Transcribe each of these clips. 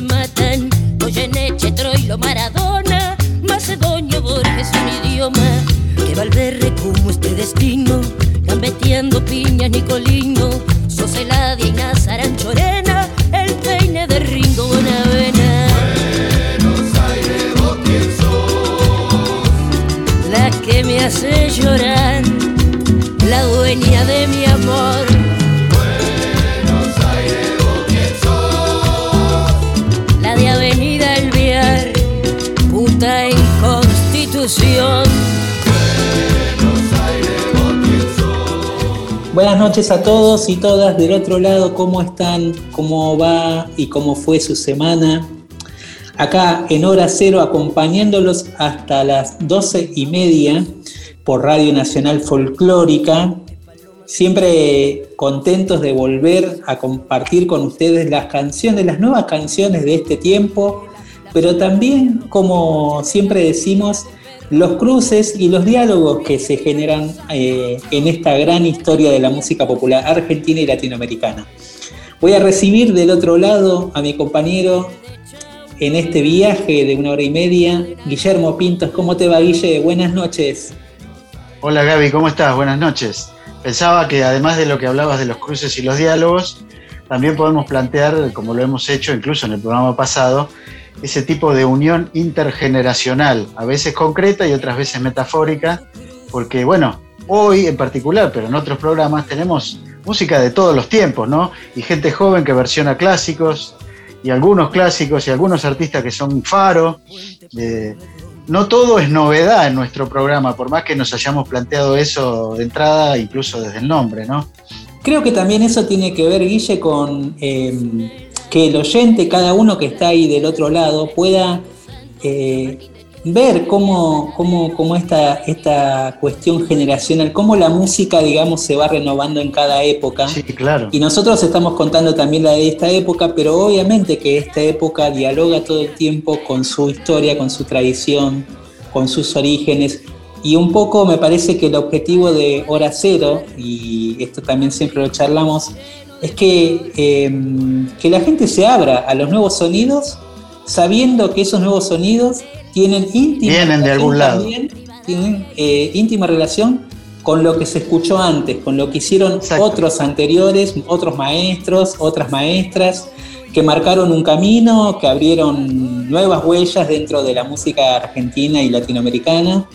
Matan. Goyeneche, Troilo, Maradona, Macedonio, Borges, un idioma que Valverde como este destino, gambeteando piña, Nicolino, noches a todos y todas del otro lado, ¿cómo están? ¿Cómo va y cómo fue su semana? Acá en hora cero acompañándolos hasta las doce y media por Radio Nacional Folclórica. Siempre contentos de volver a compartir con ustedes las canciones, las nuevas canciones de este tiempo, pero también, como siempre decimos, los cruces y los diálogos que se generan eh, en esta gran historia de la música popular argentina y latinoamericana. Voy a recibir del otro lado a mi compañero en este viaje de una hora y media, Guillermo Pintos. ¿Cómo te va, Guille? Buenas noches. Hola Gaby, ¿cómo estás? Buenas noches. Pensaba que además de lo que hablabas de los cruces y los diálogos, también podemos plantear, como lo hemos hecho incluso en el programa pasado, ese tipo de unión intergeneracional, a veces concreta y otras veces metafórica, porque bueno, hoy en particular, pero en otros programas tenemos música de todos los tiempos, ¿no? Y gente joven que versiona clásicos, y algunos clásicos y algunos artistas que son faro. eh, no todo es novedad en nuestro programa, por más que nos hayamos planteado eso de entrada, incluso desde el nombre, ¿no? Creo que también eso tiene que ver, Guille, con eh, que el oyente, cada uno que está ahí del otro lado, pueda eh, ver cómo, cómo, cómo esta, esta cuestión generacional, cómo la música, digamos, se va renovando en cada época. Sí, claro. Y nosotros estamos contando también la de esta época, pero obviamente que esta época dialoga todo el tiempo con su historia, con su tradición, con sus orígenes. Y un poco me parece que el objetivo de Hora Cero, y esto también siempre lo charlamos, es que, eh, que la gente se abra a los nuevos sonidos, sabiendo que esos nuevos sonidos tienen íntima Vienen de algún lado. también, tienen eh, íntima relación con lo que se escuchó antes, con lo que hicieron Exacto. otros anteriores, otros maestros, otras maestras, que marcaron un camino, que abrieron nuevas huellas dentro de la música argentina y latinoamericana.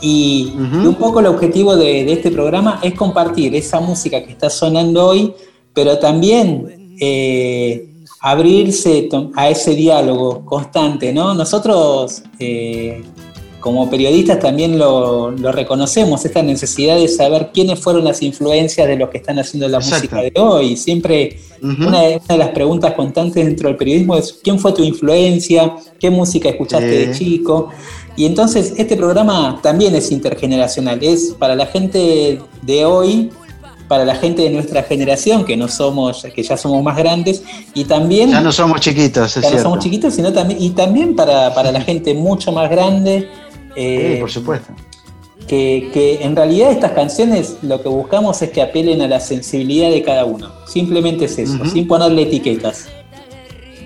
Y, un poco el objetivo de, de este programa es compartir esa música que está sonando hoy, pero también eh, abrirse a ese diálogo constante, ¿no? Nosotros, eh, como periodistas, también lo, lo reconocemos, esta necesidad de saber quiénes fueron las influencias de los que están haciendo la Exacto. música de hoy. Siempre una, de, una de las preguntas constantes dentro del periodismo es quién fue tu influencia, qué música escuchaste de chico. Y entonces este programa también es intergeneracional, es para la gente de hoy, para la gente de nuestra generación, que no somos, que ya somos más grandes, y también Ya no somos chiquitos, es ya no somos chiquitos, sino también, y también para, para la gente mucho más grande. eh, Sí, por supuesto. que, que en realidad estas canciones lo que buscamos es que apelen a la sensibilidad de cada uno. Simplemente es eso, Ujú. sin ponerle etiquetas.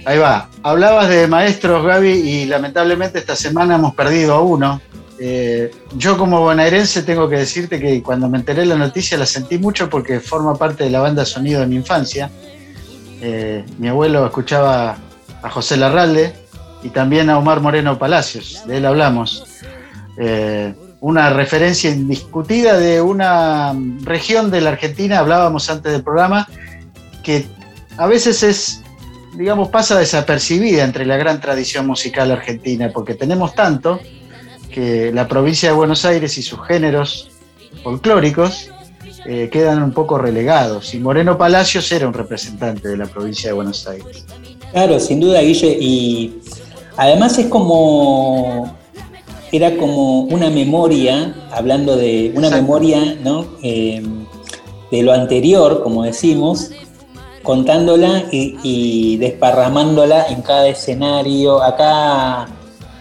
Ahí va. Hablabas de maestros, Gaby, y lamentablemente esta semana hemos perdido a uno. Eh, yo como bonaerense tengo que decirte que cuando me enteré de la noticia la sentí mucho porque forma parte de la banda sonido de mi infancia. Eh, mi abuelo escuchaba a José Larralde y también a Omar Moreno Palacios, de él hablamos. Eh, una referencia indiscutida de una región de la Argentina, hablábamos antes del programa, que a veces es, digamos, pasa desapercibida entre la gran tradición musical argentina, porque tenemos tanto que la provincia de Buenos Aires y sus géneros folclóricos eh, quedan un poco relegados. Y Moreno Palacios era un representante de la provincia de Buenos Aires. Claro, sin duda, Guille. Y además es como. Era como una memoria, hablando de una Exacto. memoria, ¿no? Eh, de lo anterior, como decimos, contándola y, y desparramándola en cada escenario. Acá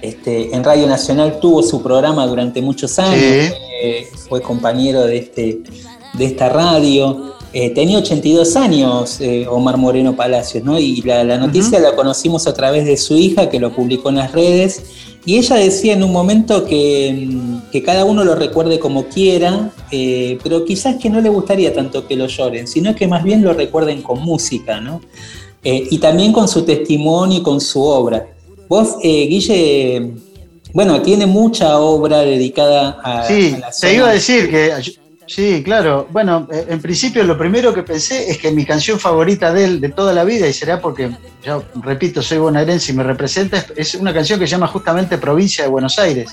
este, en Radio Nacional tuvo su programa durante muchos años, Sí. eh, fue compañero de, este, de esta radio. Eh, tenía 82 años eh, Omar Moreno Palacios, ¿no? Y la, la noticia la conocimos a través de su hija, que lo publicó en las redes. Y ella decía en un momento que, mm, que cada uno lo recuerde como quiera, eh, pero quizás que no le gustaría tanto que lo lloren, sino que más bien lo recuerden con música, ¿no? Y también con su testimonio y con su obra. Vos, eh, Guille, bueno, tiene mucha obra dedicada a, Sí, a la te iba a decir que. Sí, claro. Bueno, eh, en principio lo primero que pensé es que mi canción favorita de él de toda la vida, y será porque, yo repito, soy bonaerense y me representa, es- es una canción que se llama justamente Provincia de Buenos Aires,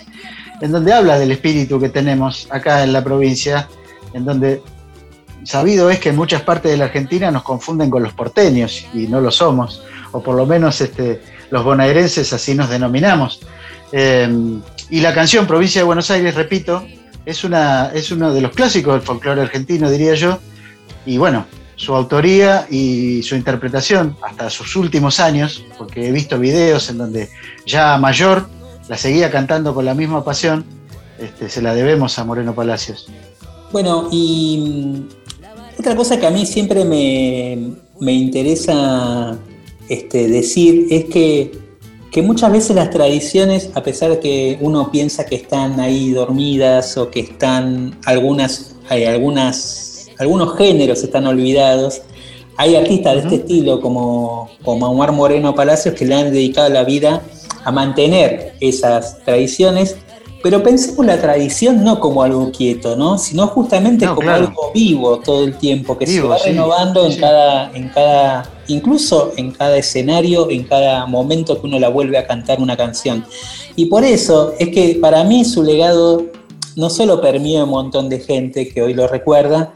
en donde habla del espíritu que tenemos acá en la provincia, en donde sabido es que en muchas partes de la Argentina nos confunden con los porteños y no lo somos, o por lo menos este, los bonaerenses así nos denominamos. Eh, y la canción Provincia de Buenos Aires, repito, es, una, es uno de los clásicos del folclore argentino, diría yo, y bueno, su autoría y su interpretación hasta sus últimos años, porque he visto videos en donde ya mayor la seguía cantando con la misma pasión, este, se la debemos a Moreno Palacios. Bueno, y mm, otra cosa que a mí siempre me, me interesa este, decir es que, que muchas veces las tradiciones, a pesar de que uno piensa que están ahí dormidas o que están algunas, hay algunas, algunos géneros están olvidados, hay artistas de este estilo como, como Omar Moreno Palacios que le han dedicado la vida a mantener esas tradiciones, pero pensemos la tradición no como algo quieto, ¿no? sino justamente No, como claro. algo vivo todo el tiempo, que se va sí, renovando en cada, en cada, incluso en cada escenario, en cada momento que uno la vuelve a cantar una canción. Y por eso es que para mí su legado no solo permeó a un montón de gente que hoy lo recuerda,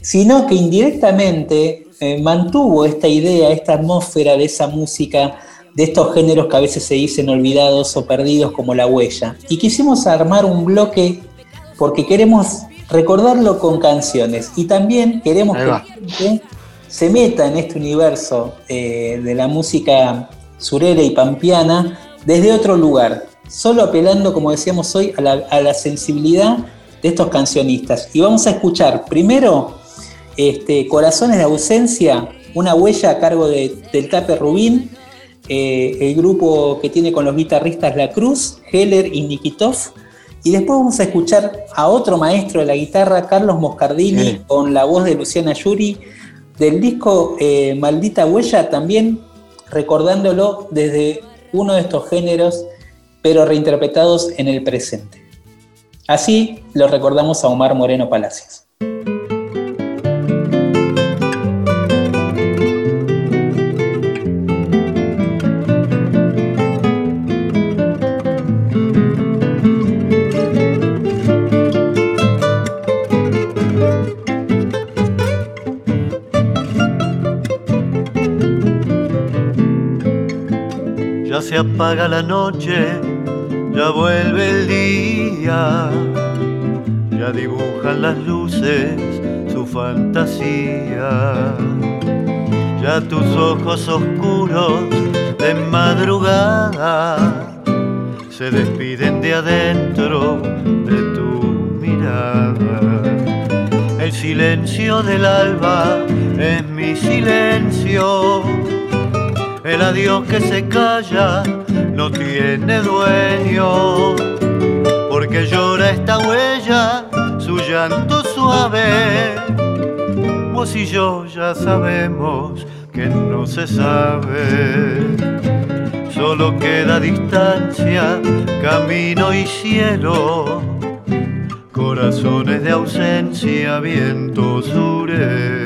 sino que indirectamente eh, mantuvo esta idea, esta atmósfera de esa música, de estos géneros que a veces se dicen olvidados o perdidos como la huella. Y quisimos armar un bloque porque queremos recordarlo con canciones y también queremos que la gente se meta en este universo eh, de la música surera y pampeana desde otro lugar, solo apelando, como decíamos hoy, a la, a la sensibilidad de estos cancionistas. Y vamos a escuchar primero este, Corazones de Ausencia, una huella a cargo de- del Tape Rubín, eh, el grupo que tiene con los guitarristas La Cruz, Heller y Nikitov. Y después vamos a escuchar a otro maestro de la guitarra, Carlos Moscardini, Sí. con la voz de Luciana Yuri, del disco eh, Maldita Huella, también recordándolo desde uno de estos géneros, pero reinterpretados en el presente. Así lo recordamos a Omar Moreno Palacios. Apaga la noche, ya vuelve el día, ya dibujan las luces su fantasía. Ya tus ojos oscuros de madrugada se despiden de adentro de tu mirada. El silencio del alba es mi silencio. El adiós que se calla no tiene dueño, porque llora esta huella, su llanto suave. Vos y yo ya sabemos que no se sabe, solo queda distancia, camino y cielo, corazones de ausencia, viento surero.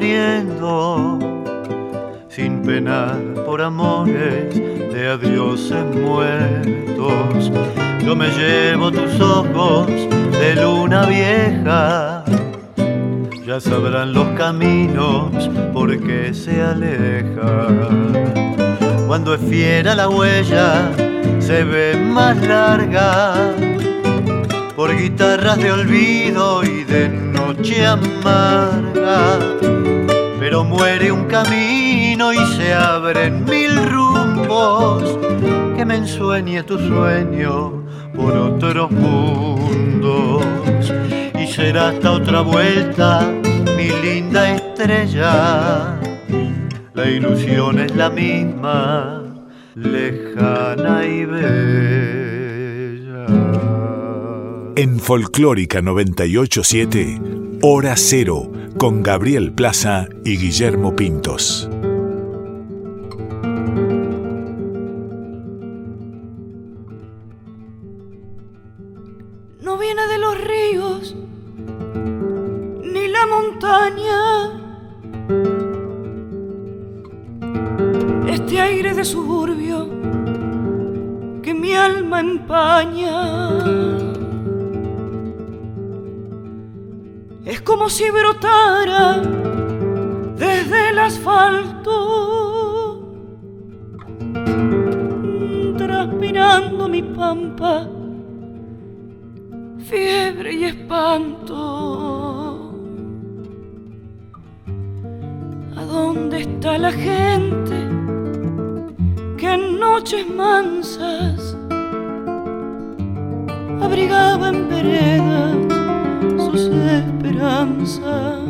Abriendo, sin penar por amores de adioses muertos. Yo me llevo tus ojos de luna vieja, ya sabrán los caminos por qué se aleja. Cuando es fiera la huella, se ve más larga por guitarras de olvido y de noche amarga. Pero muere un camino y se abren mil rumbos que me ensueñe tu sueño por otros mundos. Y será hasta otra vuelta, mi linda estrella. La ilusión es la misma, lejana y bella. En Folclórica 987, Hora Cero, con Gabriel Plaza y Guillermo Pintos. no viene de los ríos ni la montaña. Este aire de suburbio que mi alma empaña. Como si brotara desde el asfalto, transpirando mi pampa fiebre y espanto. ¿A dónde está la gente que en noches mansas abrigaba en veredas sus esperanzas?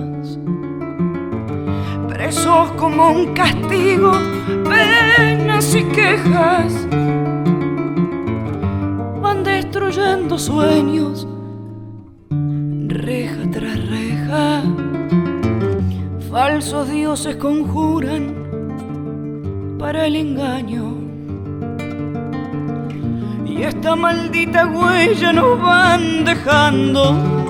Presos como un castigo, penas y quejas van destruyendo sueños, reja tras reja. Falsos dioses conjuran para el engaño. Y esta maldita huella nos van dejando.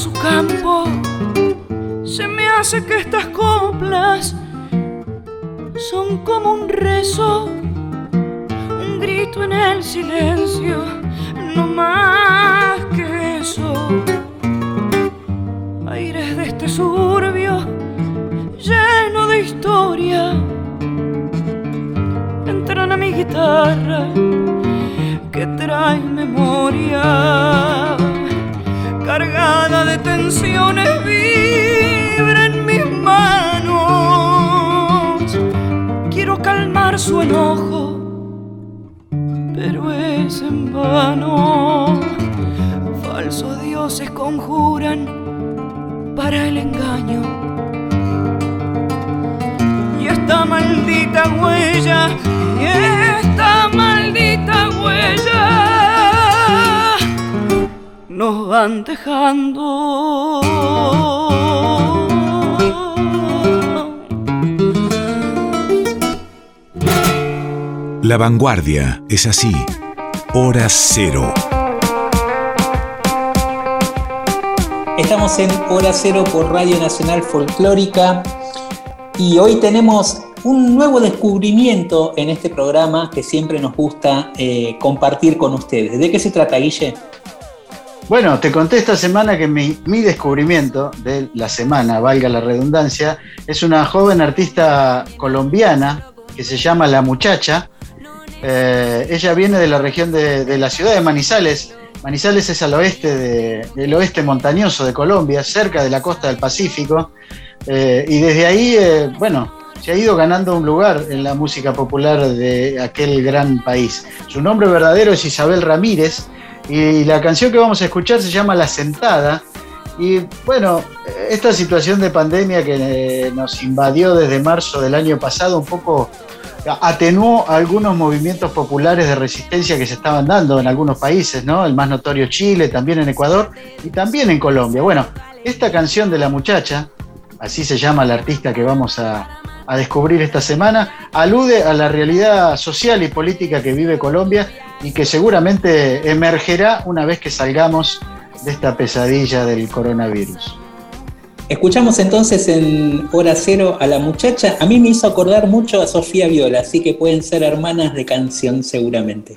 Su campo. Se me hace que estas coplas son como un rezo, un grito en el silencio, no más que eso. Aires de este suburbio lleno de historia entran a mi guitarra que trae memoria cargada de tensiones vibra en mis manos. Quiero calmar su enojo pero es en vano. Falsos dioses conjuran para el engaño. Y esta maldita huella, y nos van dejando. La vanguardia es así. Hora Cero. Estamos en Hora Cero por Radio Nacional Folclórica y hoy tenemos un nuevo descubrimiento en este programa que siempre nos gusta eh, compartir con ustedes. ¿De qué se trata, Guille? Bueno, te conté esta semana que mi, mi descubrimiento de la semana, valga la redundancia, es una joven artista colombiana que se llama La Muchacha. Eh, ella viene de la región de, de la ciudad de Manizales. Manizales es al oeste de- del oeste montañoso de Colombia, cerca de la costa del Pacífico. Eh, y desde ahí, eh, bueno, se ha ido ganando un lugar en la música popular de aquel gran país. Su nombre verdadero es Isabel Ramírez y la canción que vamos a escuchar se llama La Sentada Y bueno, esta situación de pandemia que eh, nos invadió desde marzo del año pasado un poco atenuó algunos movimientos populares de resistencia que se estaban dando en algunos países, ¿no? El más notorio Chile, también en Ecuador y también en Colombia. Bueno, esta canción de la muchacha, así se llama la artista que vamos a, a descubrir esta semana, alude a la realidad social y política que vive Colombia y que seguramente emergerá una vez que salgamos de esta pesadilla del coronavirus. Escuchamos entonces en Hora Cero a la muchacha. A mí me hizo acordar mucho a Sofía Viola, así que pueden ser hermanas de canción seguramente.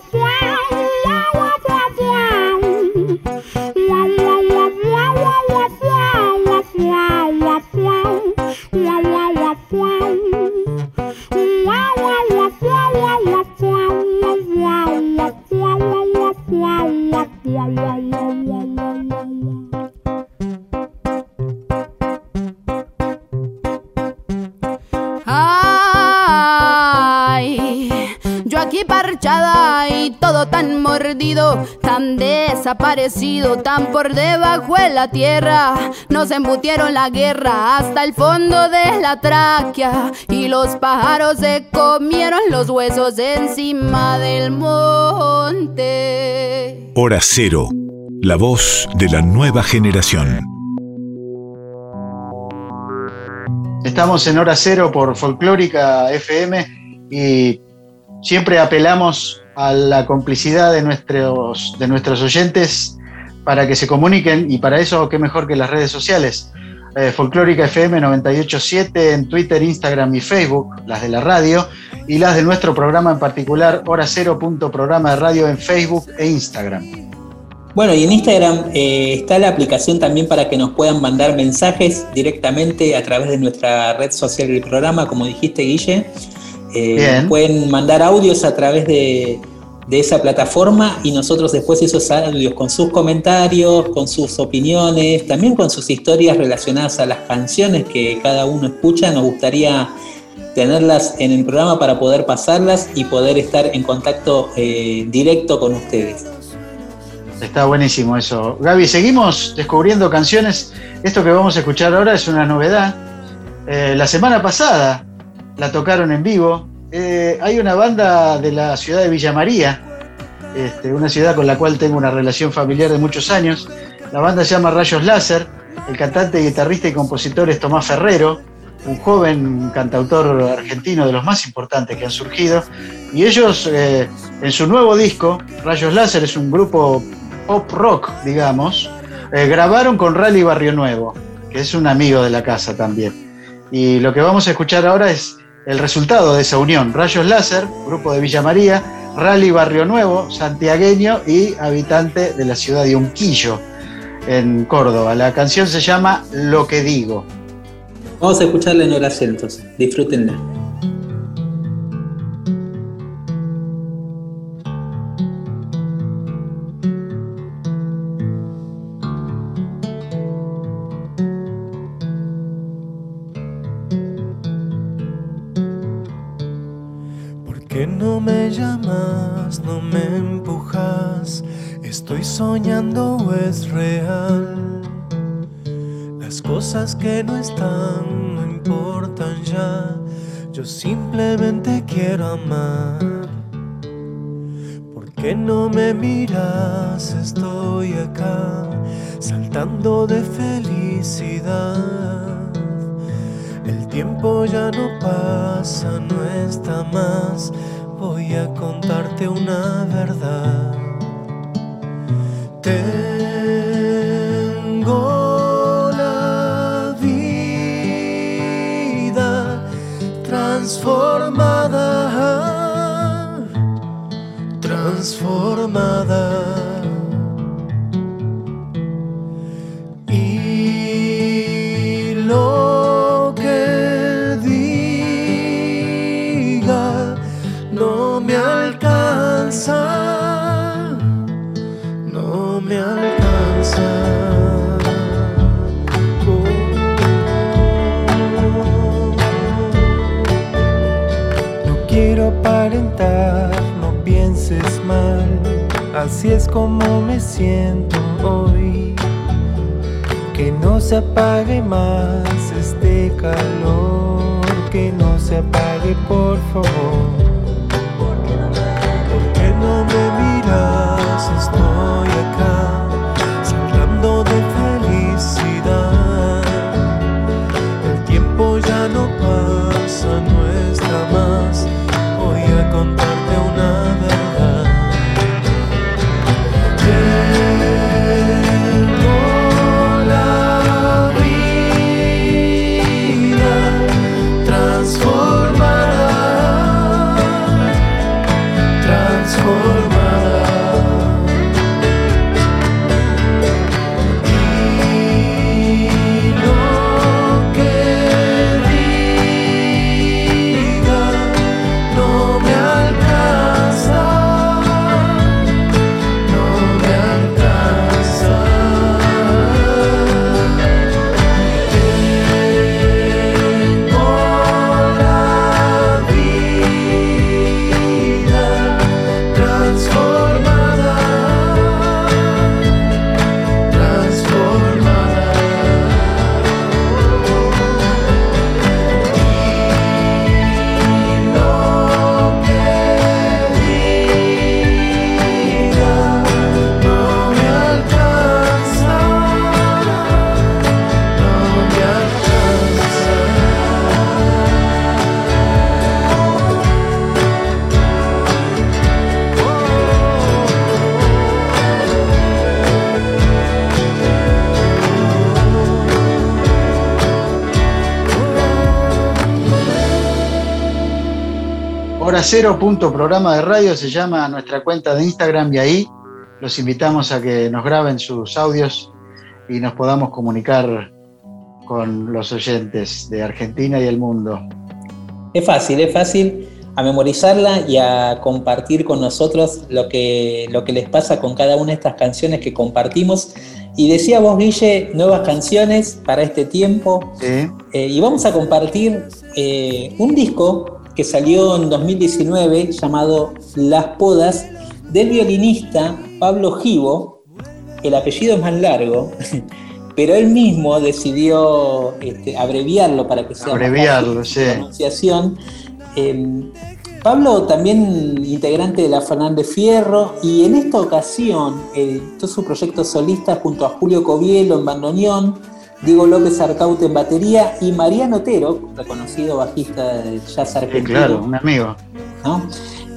desaparecido, tan por debajo de la tierra. Nos embutieron la guerra hasta el fondo de la tráquea y los pájaros se comieron los huesos encima del monte. Hora Cero, la voz de la nueva generación. Estamos en Hora Cero por Folclórica FM y siempre apelamos a la complicidad de nuestros, de nuestros oyentes para que se comuniquen y para eso qué mejor que las redes sociales. Eh, Folclórica FM 987 en Twitter, Instagram y Facebook, las de la radio, y las de nuestro programa en particular, Hora Cero punto programa de radio en Facebook e Instagram. Bueno, y en Instagram eh, está la aplicación también para que nos puedan mandar mensajes directamente a través de nuestra red social del programa, como dijiste, Guille. Eh, Bien. pueden mandar audios a través de, de esa plataforma y nosotros después esos audios con sus comentarios, con sus opiniones, también con sus historias relacionadas a las canciones que cada uno escucha, nos gustaría tenerlas en el programa para poder pasarlas y poder estar en contacto eh, directo con ustedes. Está buenísimo eso. Gaby, seguimos descubriendo canciones. Esto que vamos a escuchar ahora es una novedad. Eh, la semana pasada la tocaron en vivo. Eh, hay una banda de la ciudad de Villa María, este, una ciudad con la cual tengo una relación familiar de muchos años. La banda se llama Rayos Láser. El cantante, guitarrista y compositor es Tomás Ferrero, un joven cantautor argentino de los más importantes que han surgido. Y ellos, eh, en su nuevo disco, Rayos Láser es un grupo pop rock, digamos, eh, grabaron con Rally Barrio Nuevo, que es un amigo de la casa también. Y lo que vamos a escuchar ahora es el resultado de esa unión. Rayos Láser, grupo de Villa María, Rally Barrio Nuevo, santiagueño y habitante de la ciudad de Unquillo, en Córdoba. La canción se llama Lo que digo. Vamos a escucharla en hora entonces. Disfrútenla. Es real? Las cosas que no están no importan ya. Yo simplemente quiero amar. ¿Por qué no me miras? Estoy acá, saltando de felicidad. El tiempo ya no pasa, no está más. Voy a contarte una verdad. Tengo transformada, transformada. Así es como me siento hoy. Que no se apague más este calor, que no se apague por favor. Cero punto programa de radio se llama nuestra cuenta de Instagram y ahí los invitamos a que nos graben sus audios y nos podamos comunicar con los oyentes de Argentina y el mundo. Es fácil, es fácil a memorizarla y a compartir con nosotros lo que, lo que les pasa con cada una de estas canciones que compartimos. Y decía vos, Guille, nuevas canciones para este tiempo. Sí. Eh, y vamos a compartir eh, un disco que salió en 2019 llamado Las Podas del violinista Pablo Givo. El apellido es más largo, pero él mismo decidió este, abreviarlo para que sea más Abreviarlo, fácil sí. la pronunciación. Eh, Pablo también integrante de la Fernández Fierro y en esta ocasión eh, todo su proyecto solista junto a Julio Covielo en bandoneón, Diego López Arcaute en batería y Mariano Otero, reconocido bajista del jazz Sí, argentino. claro, un amigo. ¿no?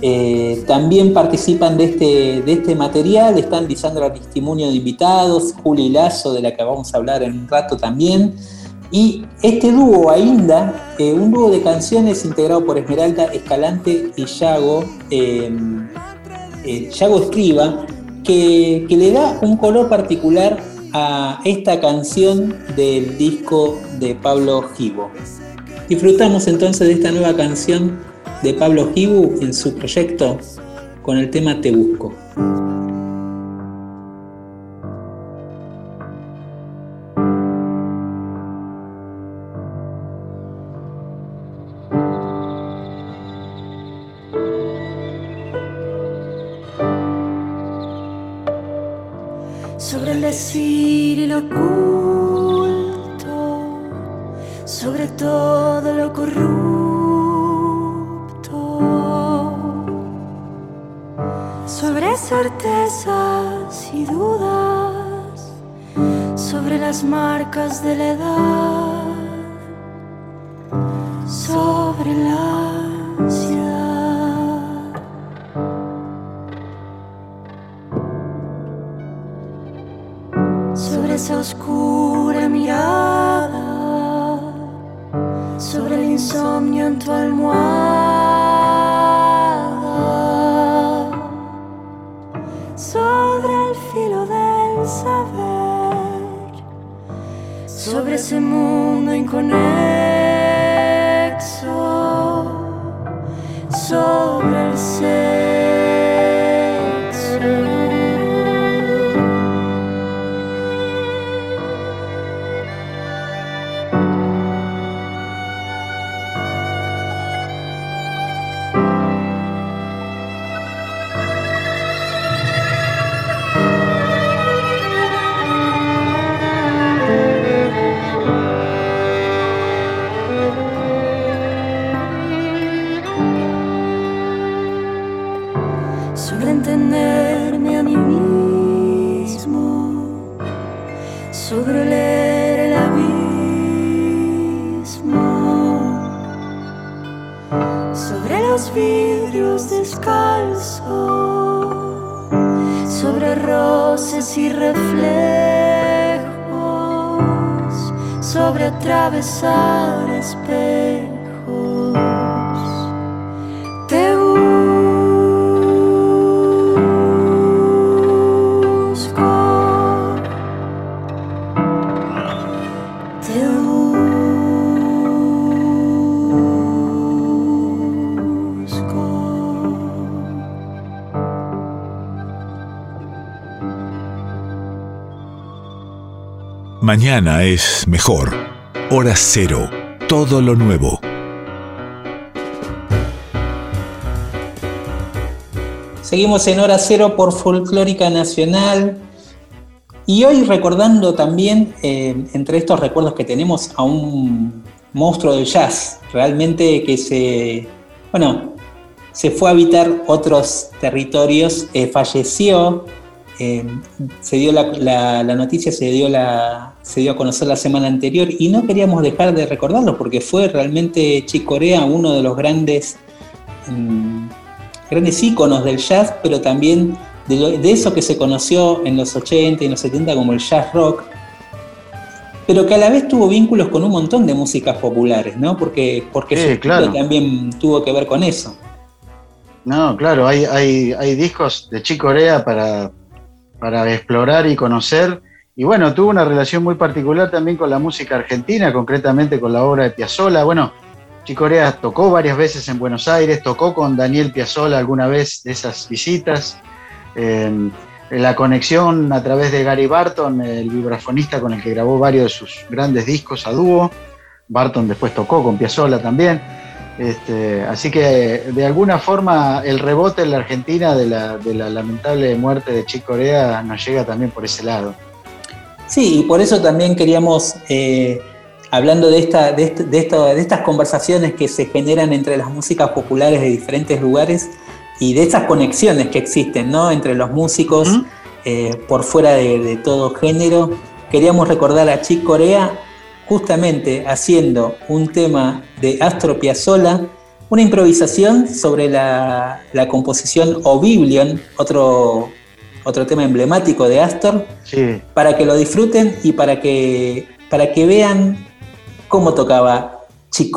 Eh, también participan de este, de este material, están Lisandro Aristimunio de invitados, Juli Lazo, de la que vamos a hablar en un rato también. Y este dúo, Ainda, eh, un dúo de canciones integrado por Esmeralda Escalante y Yago, eh, eh, Yago Escriba, que, que le da un color particular a esta canción del disco de Pablo Gibo. Disfrutamos entonces de esta nueva canción de Pablo Gibu en su proyecto con el tema Te Busco. Mañana es mejor. Hora cero. Todo lo nuevo. Seguimos en hora cero por Folclórica Nacional. Y hoy recordando también, eh, entre estos recuerdos que tenemos, a un monstruo del jazz, realmente que se, bueno, se fue a habitar otros territorios, eh, falleció, eh, se dio la, la- la noticia, se dio, la, se dio a conocer la semana anterior y no queríamos dejar de recordarlo porque fue realmente Chick Corea uno de los grandes mm, grandes íconos del jazz, pero también de, lo- de eso que se conoció en los 80 y en los 70 como el jazz rock, pero que a la vez tuvo vínculos con un montón de músicas populares, ¿no? Porque, porque Sí, su estilo claro. también tuvo que ver con eso. No, claro, hay, hay, hay discos de Chick Corea para, para explorar y conocer. Y bueno, tuvo una relación muy particular también con la música argentina, concretamente con la obra de Piazzolla. Bueno, Chick Corea tocó varias veces en Buenos Aires, tocó con Daniel Piazzolla alguna vez de esas visitas. Eh, la conexión a través de Gary Barton, el vibrafonista con el que grabó varios de sus grandes discos a dúo. Barton después tocó con Piazzolla también. Este, así que de alguna forma el rebote en la Argentina de la, de la lamentable muerte de Chick Corea nos llega también por ese lado. Sí, y por eso también queríamos, eh, hablando de, esta, de, este- de esto- de estas conversaciones que se generan entre las músicas populares de diferentes lugares y de estas conexiones que existen ¿no? entre los músicos ¿Mm? eh, por fuera de, de todo género, queríamos recordar a Chick Corea justamente haciendo un tema de Astro Piazzolla, una improvisación sobre la, la composición Oblivion, otro, otro tema emblemático de Astor, Sí, para que lo disfruten y para que, para que vean cómo tocaba Chick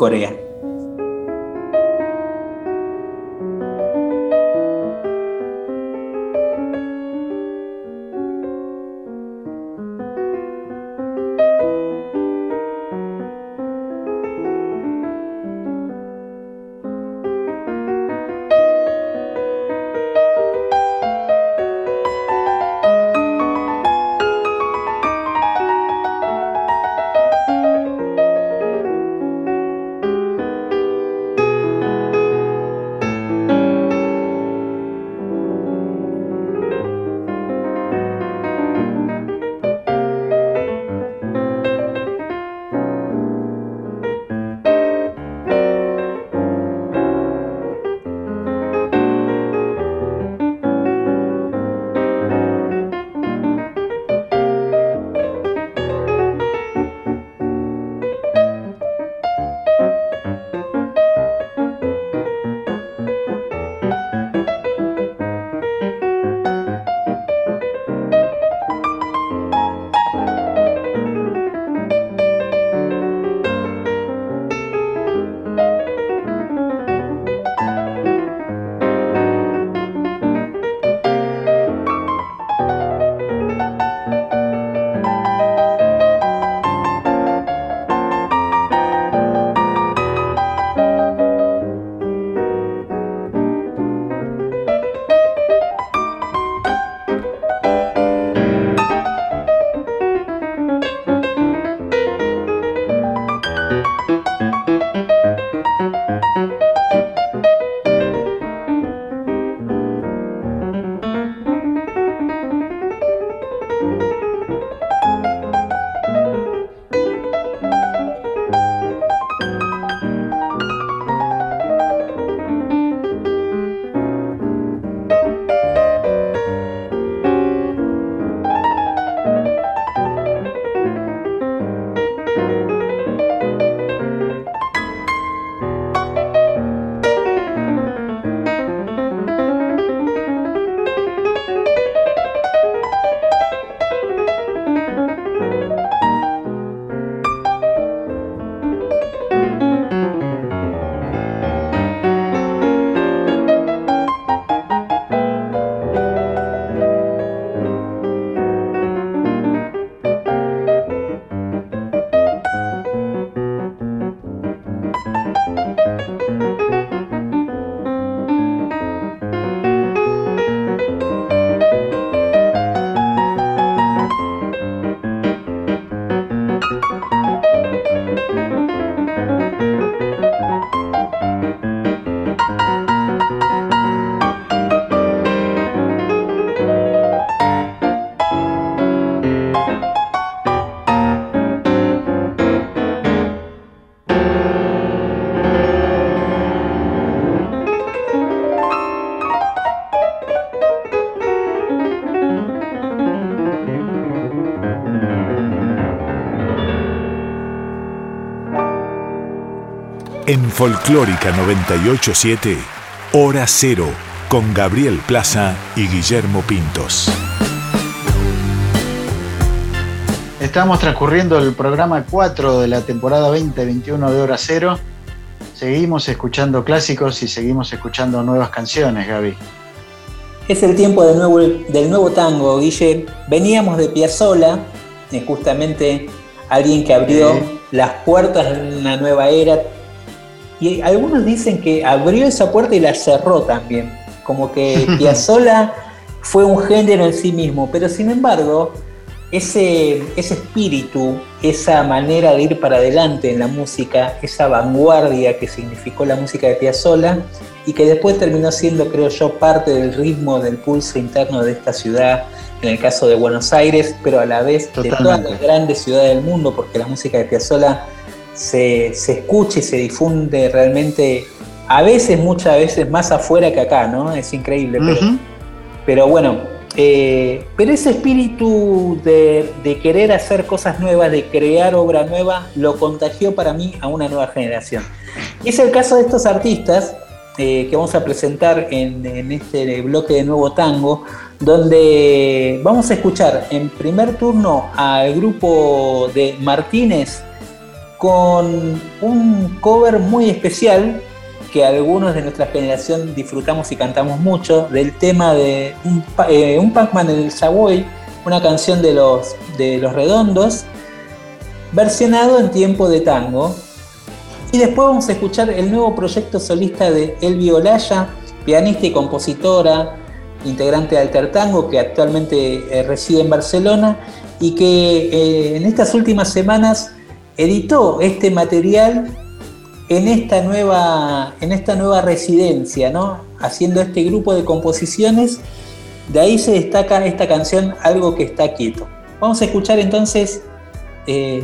Folclórica 987, Hora Cero, con Gabriel Plaza y Guillermo Pintos. Estamos transcurriendo el programa 4 de la temporada 2021 de Hora Cero. Seguimos escuchando clásicos y seguimos escuchando nuevas canciones, Gaby. Es el tiempo del nuevo, del nuevo tango, Guille. Veníamos de Piazzola, justamente alguien que abrió Sí. las puertas de una nueva era. Y algunos dicen que abrió esa puerta y la cerró también. Como que Piazzola fue un género en sí mismo. Pero sin embargo, ese, ese espíritu, esa manera de ir para adelante en la música, esa vanguardia que significó la música de Piazzolla y que después terminó siendo, creo yo, parte del ritmo, del pulso interno de esta ciudad, en el caso de Buenos Aires, pero a la vez de todas Totalmente. las grandes ciudades del mundo, porque la música de Piazzolla se, se escucha y se difunde realmente, a veces, muchas veces, más afuera que acá, ¿no? Es increíble, pero bueno, eh, pero ese espíritu de, de querer hacer cosas nuevas, de crear obra nueva, lo contagió para mí a una nueva generación. Y es el caso de estos artistas eh, que vamos a presentar en, en este bloque de Nuevo Tango, donde vamos a escuchar en primer turno al grupo de Martínez con un cover muy especial que algunos de nuestra generación disfrutamos y cantamos mucho, del tema de un, eh, Pac-Man en el Savoy, una canción de los, de los Redondos, versionado en tiempo de tango. Y después vamos a escuchar el nuevo proyecto solista de Elvi Olaya, pianista y compositora, integrante de Alter Tango, que actualmente eh, reside en Barcelona y que eh, en estas últimas semanas editó este material en esta nueva, en esta nueva residencia, ¿no? Haciendo este grupo de composiciones. De ahí se destaca esta canción Algo que está quieto. Vamos a escuchar entonces eh,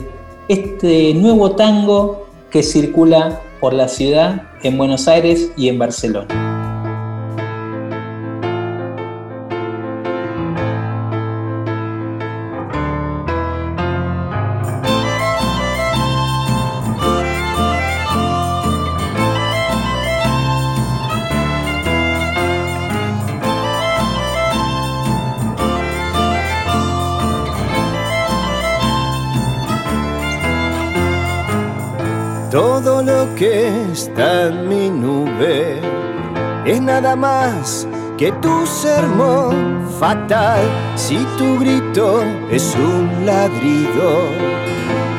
este nuevo tango que circula por la ciudad en Buenos Aires y en Barcelona. Está mi nube es nada más que tu sermón fatal. Si tu grito es un ladrido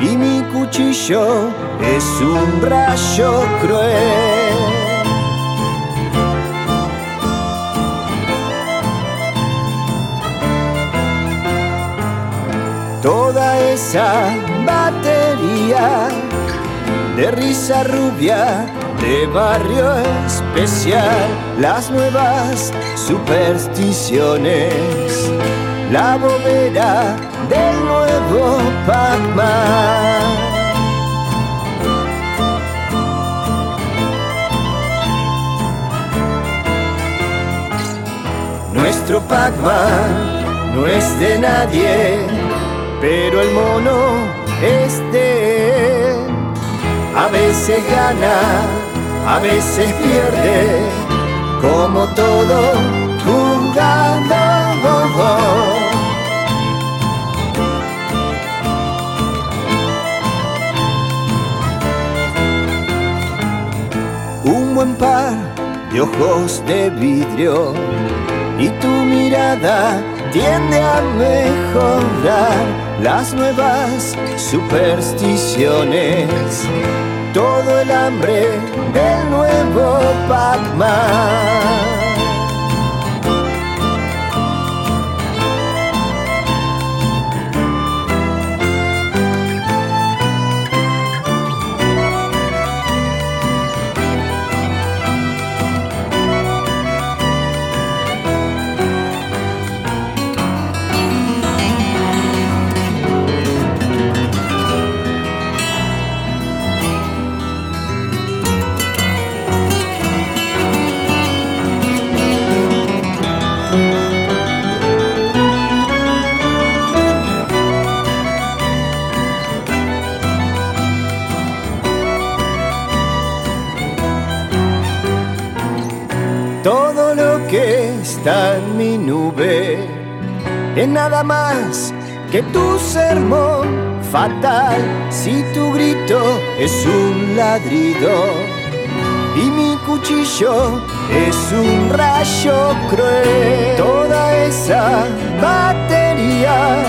y mi cuchillo es un rayo cruel. Toda esa batería de risa rubia, de barrio especial, las nuevas supersticiones, la bobera del nuevo Pac-Man. Nuestro Pac-Man no es de nadie, pero el mono es de. A veces gana, a veces pierde, como todo jugando. Un buen par de ojos de vidrio y tu mirada tiende a mejorar las nuevas supersticiones. todo el hambre del nuevo Pac-Man. Está mi nube es nada más que tu sermón fatal. Si tu grito es un ladrido y mi cuchillo es un rayo cruel, toda esa batería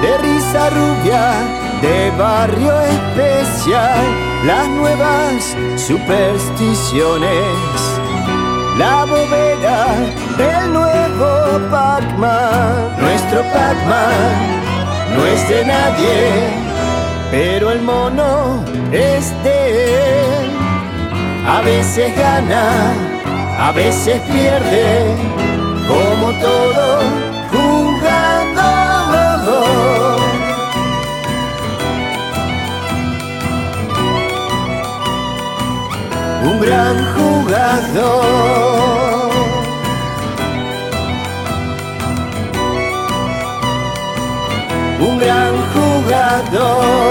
de risa rubia, de barrio especial, las nuevas supersticiones la bóveda del nuevo Pac-Man. Nuestro Pac-Man no es de nadie, pero el mono es de él. A veces gana, a veces pierde, como todo jugando. Un gran jugador. Un gran jugador.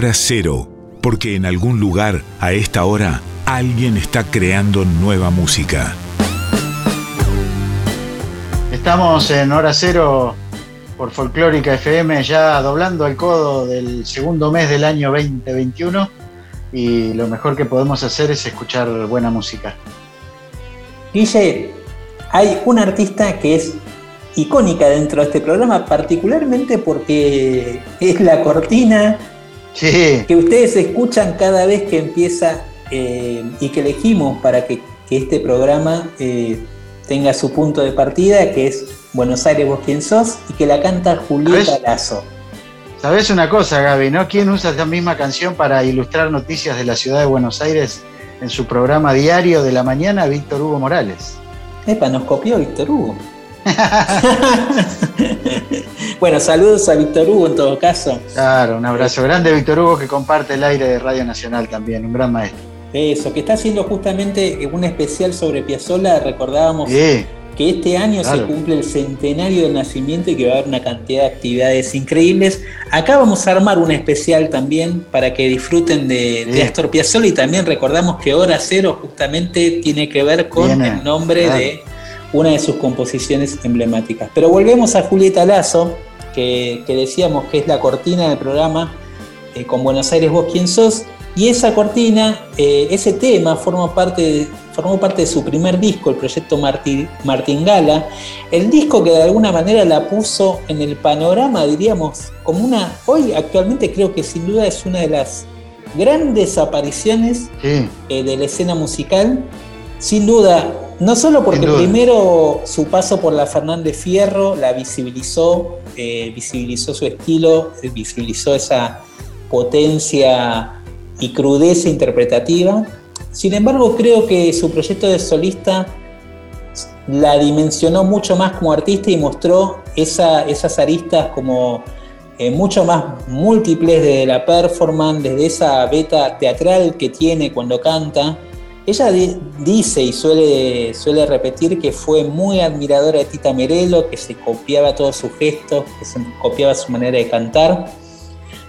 Hora cero. Porque en algún lugar, a esta hora, alguien está creando nueva música. Estamos en hora cero por Folclórica FM, ya doblando el codo del segundo mes del año 2021. y lo mejor que podemos hacer es escuchar buena música. Guille, hay una artista que es icónica dentro de este programa, particularmente porque es la cortina Sí, que ustedes escuchan cada vez que empieza eh, y que elegimos para que, que este programa eh, tenga su punto de partida, que es Buenos Aires, vos quién sos, y que la canta Julieta ¿Sabés? Lazo. ¿sabes una cosa, Gaby? ¿No? ¿Quién usa esta misma canción para ilustrar noticias de la ciudad de Buenos Aires en su programa diario de la mañana? Víctor Hugo Morales. Epa, nos copió Víctor Hugo. bueno, saludos a Víctor Hugo en todo caso. Claro, un abrazo grande, Víctor Hugo, que comparte el aire de Radio Nacional también, un gran maestro. Eso, que está haciendo justamente un especial sobre Piazzolla. Recordábamos Sí, que este año Claro. se cumple el centenario del nacimiento y que va a haber una cantidad de actividades increíbles. Acá vamos a armar un especial también para que disfruten de. Astor Piazzolla y también recordamos que Hora Cero justamente tiene que ver con el nombre claro. de una de sus composiciones emblemáticas. Pero volvemos a Julieta Lazo, que, que decíamos que es la cortina del programa eh, con Buenos Aires Vos Quién Sos. Y esa cortina, eh, ese tema forma parte de- formó parte de su primer disco, el proyecto Marti- Martingala. El disco que de alguna manera la puso en el panorama, diríamos, como una. Hoy, actualmente, creo que sin duda es una de las grandes apariciones sí, eh, de la escena musical. Sin duda, no solo porque primero su paso por la Fernández Fierro la visibilizó, visibilizó su estilo, eh, visibilizó esa potencia y crudeza interpretativa. Sin embargo, creo que su proyecto de solista la dimensionó mucho más como artista y mostró esa- esas aristas como eh, mucho más múltiples de la performance, desde esa beta teatral que tiene cuando canta. Ella di- dice y suele, suele repetir que fue muy admiradora de Tita Merelo, que se copiaba todos sus gestos, que se copiaba su manera de cantar.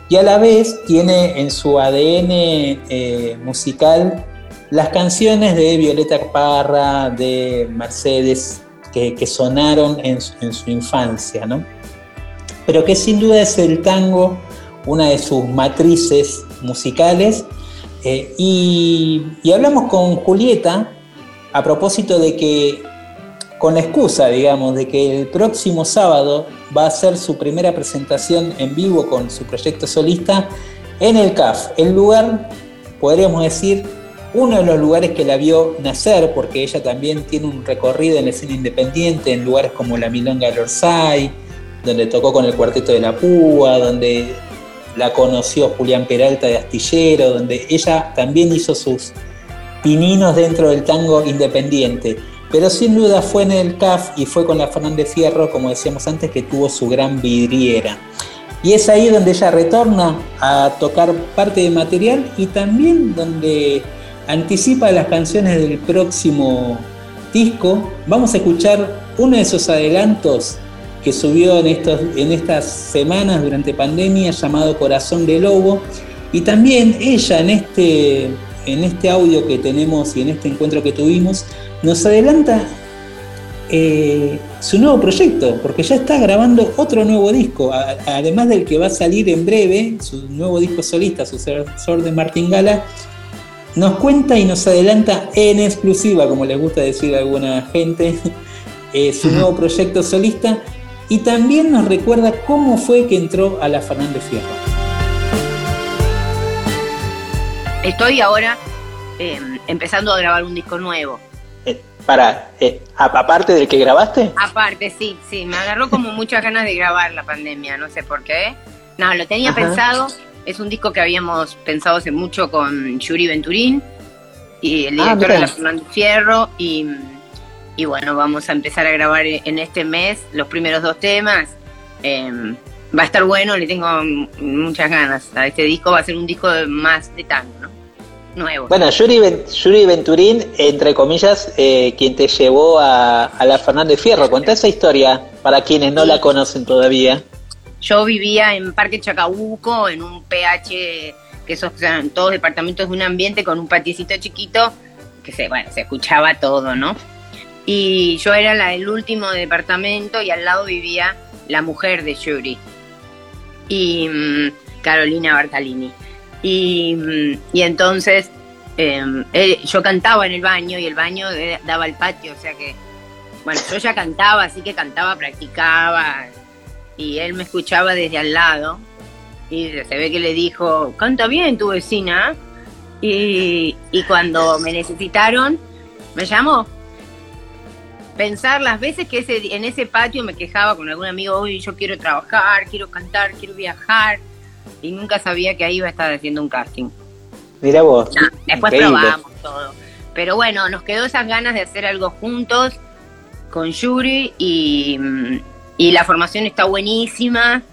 Y a la vez tiene en su ADN eh, musical las canciones de Violeta Parra, de Mercedes, que, sonaron en en su infancia, ¿no? Pero que sin duda es el tango una de sus matrices musicales. Eh, y, hablamos con Julieta a propósito de que, con la excusa, digamos, de que el próximo sábado va a ser su primera presentación en vivo con su proyecto solista en el CAF, el lugar, podríamos decir, uno de los lugares que la vio nacer, porque ella también tiene un recorrido en la escena independiente, en lugares como la Milonga del Orsay, donde tocó con el Cuarteto de la Púa, donde la conoció Julián Peralta de Astillero, donde ella también hizo sus pininos dentro del tango independiente. Pero sin duda fue en el CAF y fue con la Fernández Fierro, como decíamos antes, que tuvo su gran vidriera. Y es ahí donde ella retorna a tocar parte de material y también donde anticipa las canciones del próximo disco. Vamos a escuchar uno de esos adelantos que subió en, estos, en estas semanas durante pandemia llamado Corazón de Lobo. Y también ella en este, en este audio que tenemos y en este encuentro que tuvimos nos adelanta eh, su nuevo proyecto, porque ya está grabando otro nuevo disco, a- además del que va a salir en breve, su nuevo disco solista, sucesor de Martín Gala, nos cuenta y nos adelanta en exclusiva, como les gusta decir a alguna gente, eh, su nuevo proyecto solista y también nos recuerda cómo fue que entró a la Fernández Fierro. Estoy ahora eh, empezando a grabar un disco nuevo. Para, eh, aparte del que grabaste, Aparte, sí, sí, me agarró como muchas ganas de grabar la pandemia, no sé por qué. No, lo tenía Ajá. pensado. Es un disco que habíamos pensado hace mucho con Yuri Venturín y el Ah, director de la Fernández Fierro. Y, y bueno, vamos a empezar a grabar en este mes los primeros dos temas. Eh, va a estar bueno, le tengo muchas ganas a este disco. Va a ser un disco de- más de tango, ¿no? Nuevo. Bueno, Yuri, Ven- Yuri Venturín, entre comillas, eh, quien te llevó a, a la Fernández Fierro. Contá esa historia para quienes no la conocen todavía. Yo vivía en Parque Chacabuco, en un PH, que esos eran todos departamentos de un ambiente con un patiecito chiquito, que se, bueno, se escuchaba todo, ¿no? Y yo era la último departamento y al lado vivía la mujer de Yuri, y mm, Carolina Bartalini. Y, mm, y entonces eh, él- yo cantaba en el baño y el baño daba al patio, o sea que, bueno, yo ya cantaba, así que cantaba, practicaba y él me escuchaba desde al lado y se ve que le dijo, canta bien tu vecina. Y, y cuando me necesitaron, me llamó. Pensar las veces que ese, en ese patio me quejaba con algún amigo, hoy yo quiero trabajar, quiero cantar, quiero viajar. Y nunca sabía que ahí iba a estar haciendo un casting. Mira vos. Después increíble. probamos todo. Pero bueno, nos quedó esas ganas de hacer algo juntos con Yuri y, y la formación está buenísima.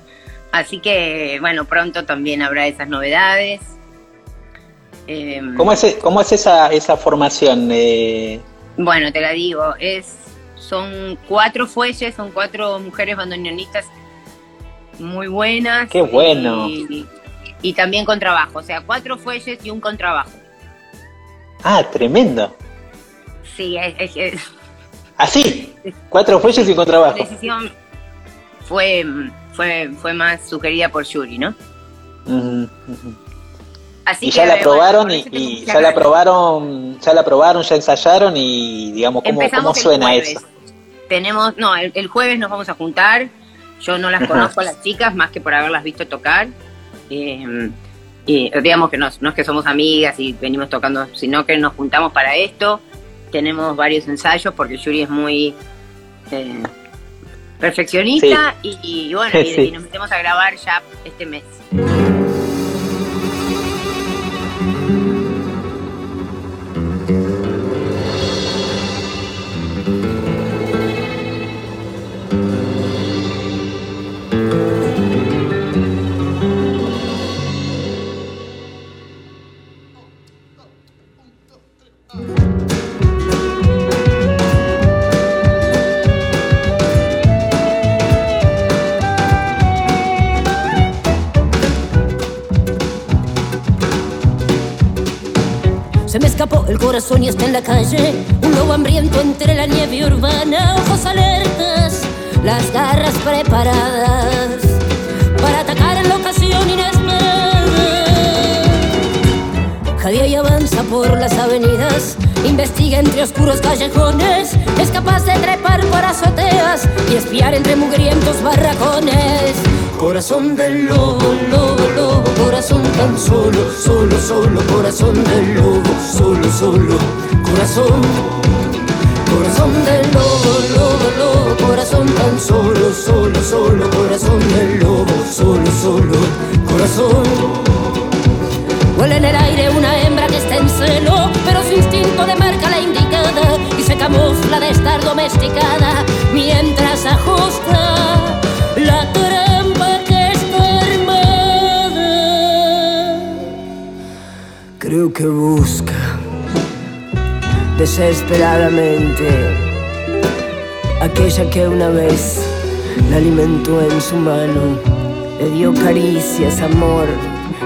Así que, bueno, pronto también habrá esas novedades. Em, ¿Cómo es, cómo es esa, esa formación? Eh, Bueno, te la digo, es son cuatro fuelles, son cuatro mujeres bandoneonistas muy buenas. Qué bueno. Y, y también contrabajo, o sea, cuatro fuelles y un contrabajo. ah, tremendo. Sí, es, es- es- Así, cuatro fuelles y la contrabajo. decisión fue, fue, fue más sugerida por Yuri, ¿no? Así Y que, ya la probaron y, ya la probaron, ya la probaron, ya ensayaron y digamos cómo, cómo suena eso. Tenemos, no, el, el jueves nos vamos a juntar. Yo no las conozco a las chicas más que por haberlas visto tocar. Eh, y digamos que no, no es que somos amigas y venimos tocando, sino que nos juntamos para esto. Tenemos varios ensayos porque Yuri es muy eh, perfeccionista y, y bueno, y, Sí. y nos metemos a grabar ya este mes. Y está en la calle. Un lobo hambriento entre la nieve urbana. Ojos alertas, las garras preparadas para atacar en la ocasión inesperada. Javier y avanza por las avenidas, investiga entre oscuros callejones, es capaz de trepar por azoteas y espiar entre mugrientos barracones. Corazón del lobo, lobo, lobo, corazón tan solo, solo, solo, corazón del lobo, solo, solo, corazón. Corazón del lobo, lobo, lobo, corazón tan solo, solo, solo, corazón del lobo, solo, solo, corazón. Huele en el aire una hembra que está en celo, pero su instinto de marca la indicada y se camufla de estar domesticada mientras ajusta Que busca desesperadamente aquella que una vez la alimentó en su mano, le dio caricias, amor,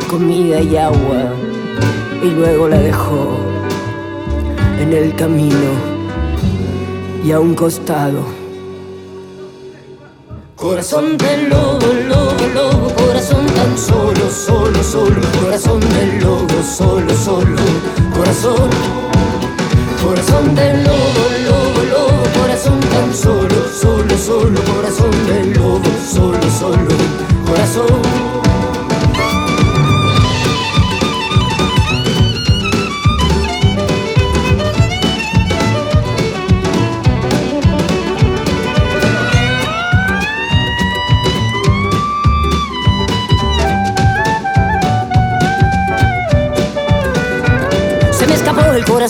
comida y agua, y luego la dejó en el camino y a un costado. Corazón lobo, tan solo, solo, solo, corazón del lobo, solo, solo, corazón. Corazón del lobo, lobo, lobo, corazón tan solo, solo, solo, corazón del lobo, solo, solo, corazón.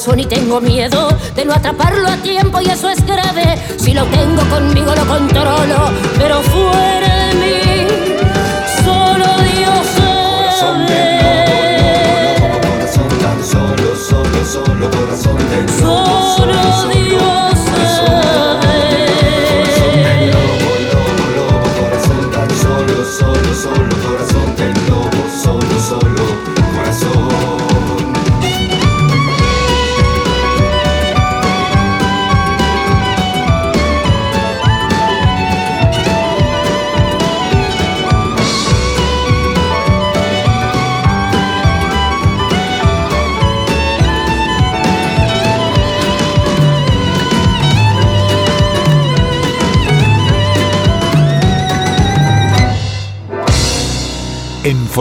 Corazón tengo miedo de no atraparlo a tiempo y eso es grave. Si lo tengo conmigo lo controlo,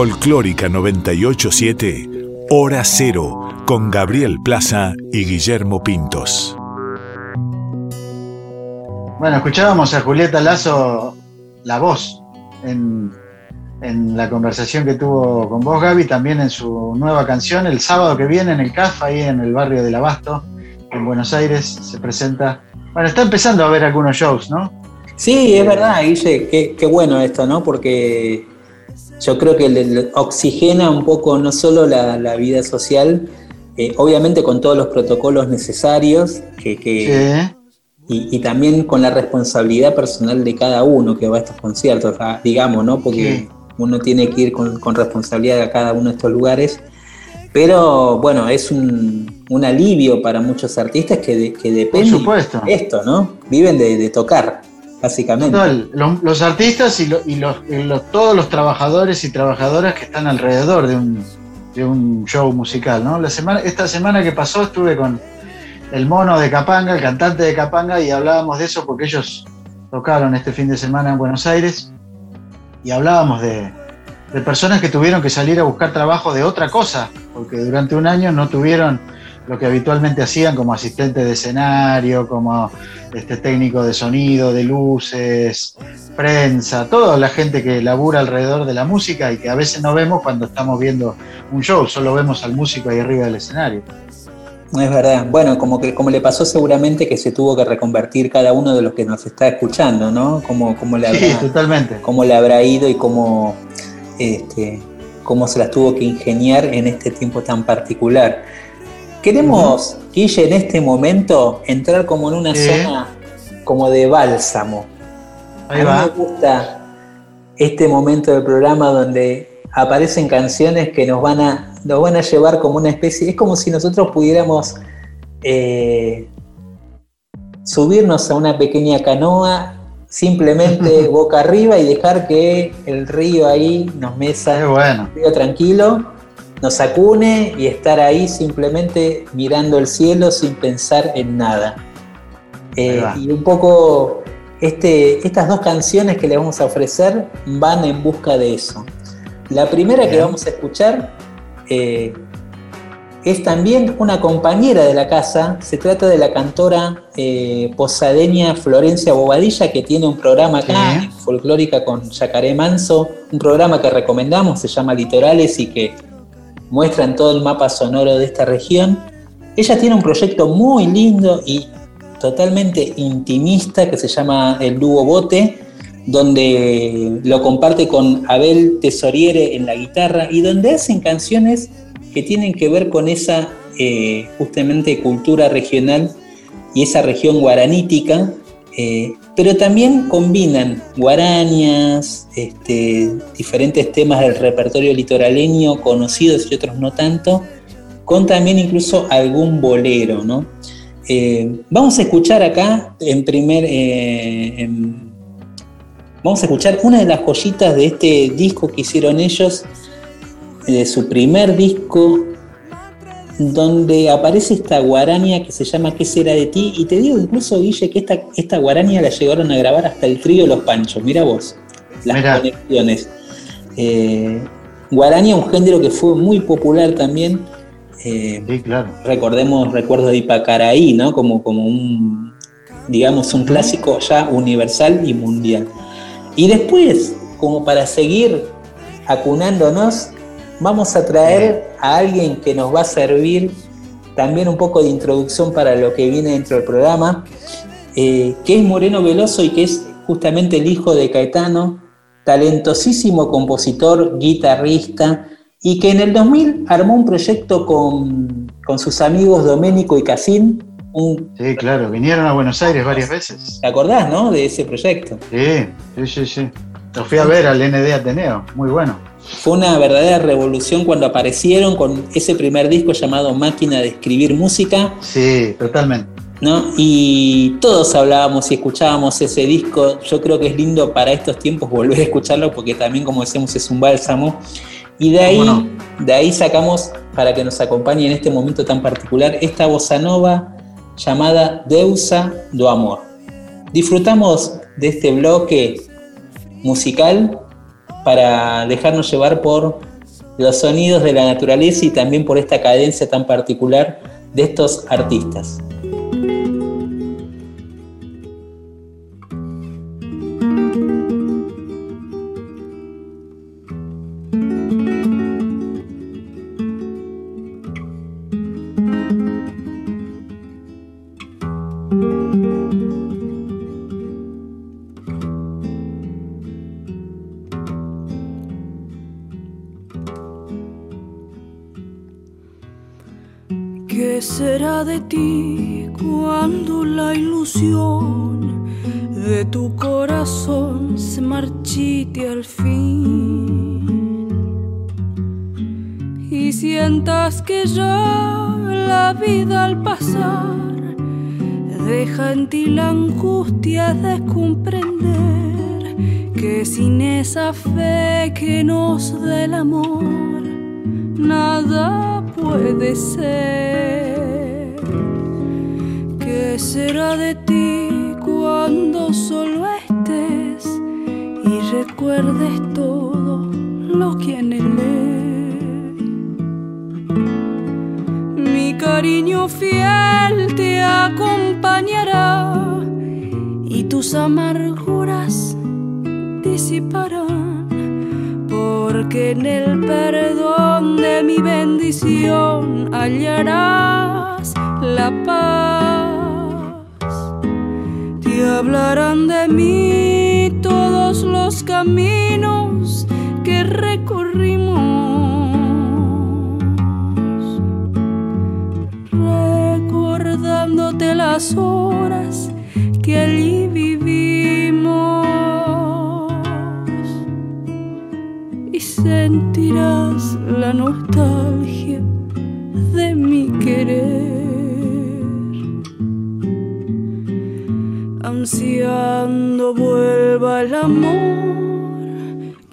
Folclórica 987, Hora Cero, con Gabriel Plaza y Guillermo Pintos. Bueno, escuchábamos a Julieta Lazo la voz en, en la conversación que tuvo con vos, Gaby, también en su nueva canción. El sábado que viene en el CAF, ahí en el barrio del Abasto, en Buenos Aires, se presenta. Bueno, está empezando a haber algunos shows, ¿no? Sí, es verdad, Guille, qué, qué bueno esto, ¿no? Porque yo creo que le- le oxigena un poco no solo la, la vida social, eh, obviamente con todos los protocolos necesarios, que, que- y, y también con la responsabilidad personal de cada uno que va a estos conciertos, digamos, ¿no? Porque Sí. uno tiene que ir con, con responsabilidad a cada uno de estos lugares. Pero bueno, es un, un alivio para muchos artistas que, de- que dependen de esto, ¿no? Viven de, de tocar, básicamente. Los artistas y, y los- todos los trabajadores y trabajadoras que están alrededor de un, de un show musical, ¿no? La semana, esta semana que pasó estuve con el mono de Capanga, el cantante de Capanga, y hablábamos de eso porque ellos tocaron este fin de semana en Buenos Aires y hablábamos de, de personas que tuvieron que salir a buscar trabajo de otra cosa, porque durante un año no tuvieron lo que habitualmente hacían como asistente de escenario, como este técnico de sonido, de luces, prensa, toda la gente que labura alrededor de la música y que a veces no vemos cuando estamos viendo un show, solo vemos al músico ahí arriba del escenario. Es verdad. Bueno, como que como le pasó seguramente que se tuvo que reconvertir cada uno de los que nos está escuchando, ¿no? Como, como le Sí, habrá, totalmente. cómo le habrá ido y cómo, este, cómo se las tuvo que ingeniar en este tiempo tan particular. Queremos, Guille, en este momento entrar como en una zona como de bálsamo. Ahí a mí me gusta este momento del programa donde aparecen canciones que nos van a, nos van a llevar como una especie, es como si nosotros pudiéramos eh, subirnos a una pequeña canoa simplemente boca arriba y dejar que el río ahí nos mesa, bueno. río tranquilo, nos acune y estar ahí simplemente mirando el cielo sin pensar en nada. Eh, y un poco este, estas dos canciones que le vamos a ofrecer van en busca de eso. La primera que vamos a escuchar eh, es también una compañera de la casa, se trata de la cantora eh, posadeña Florencia Bobadilla, que tiene un programa acá, Sí. folclórica con Yacaré Manso, un programa que recomendamos, se llama Litorales y que muestran todo el mapa sonoro de esta región. Ella tiene un proyecto muy lindo y totalmente intimista que se llama El Dúo Bote, donde lo comparte con Abel Tesoriere en la guitarra y donde hacen canciones que tienen que ver con esa eh, justamente cultura regional y esa región guaranítica, eh, pero también combinan guarañas, este, diferentes temas del repertorio litoraleño conocidos y otros no tanto, con también incluso algún bolero, ¿no? Eh, vamos a escuchar acá en primer, eh, vamos a escuchar una de las joyitas de este disco que hicieron ellos, de su primer disco, donde aparece esta guarania que se llama ¿Qué será de ti? Y te digo incluso, Guille, que esta, esta guarania la llegaron a grabar hasta el trío Los Panchos. Mira vos, las Mirá. conexiones. Eh, guarania, un género que fue muy popular también. eh, Sí, claro. recordemos recuerdos de Ipacaraí, ¿no? Como, como un, digamos, un clásico ya universal y mundial. Y después, como para seguir acunándonos, vamos a traer a alguien que nos va a servir también un poco de introducción para lo que viene dentro del programa, eh, que es Moreno Veloso y que es justamente el hijo de Caetano, talentosísimo compositor, guitarrista, y que en el 2000 armó un proyecto con, con sus amigos Doménico y Casín. Un, Sí, claro. Vinieron a Buenos Aires varias veces. ¿Te acordás, no? De ese proyecto. Sí, sí, sí, sí. Lo fui a ver al ND Ateneo. Muy bueno. Fue una verdadera revolución cuando aparecieron con ese primer disco llamado Máquina de Escribir Música, Sí, totalmente. ¿no? Y todos hablábamos y escuchábamos ese disco. Yo creo que es lindo para estos tiempos volver a escucharlo porque también, como decíamos, es un bálsamo. Y de ahí, ¿Cómo de ahí sacamos, para que nos acompañe en este momento tan particular, esta bossa nova llamada Deusa do Amor. Disfrutamos de este bloque musical para dejarnos llevar por los sonidos de la naturaleza y también por esta cadencia tan particular de estos artistas.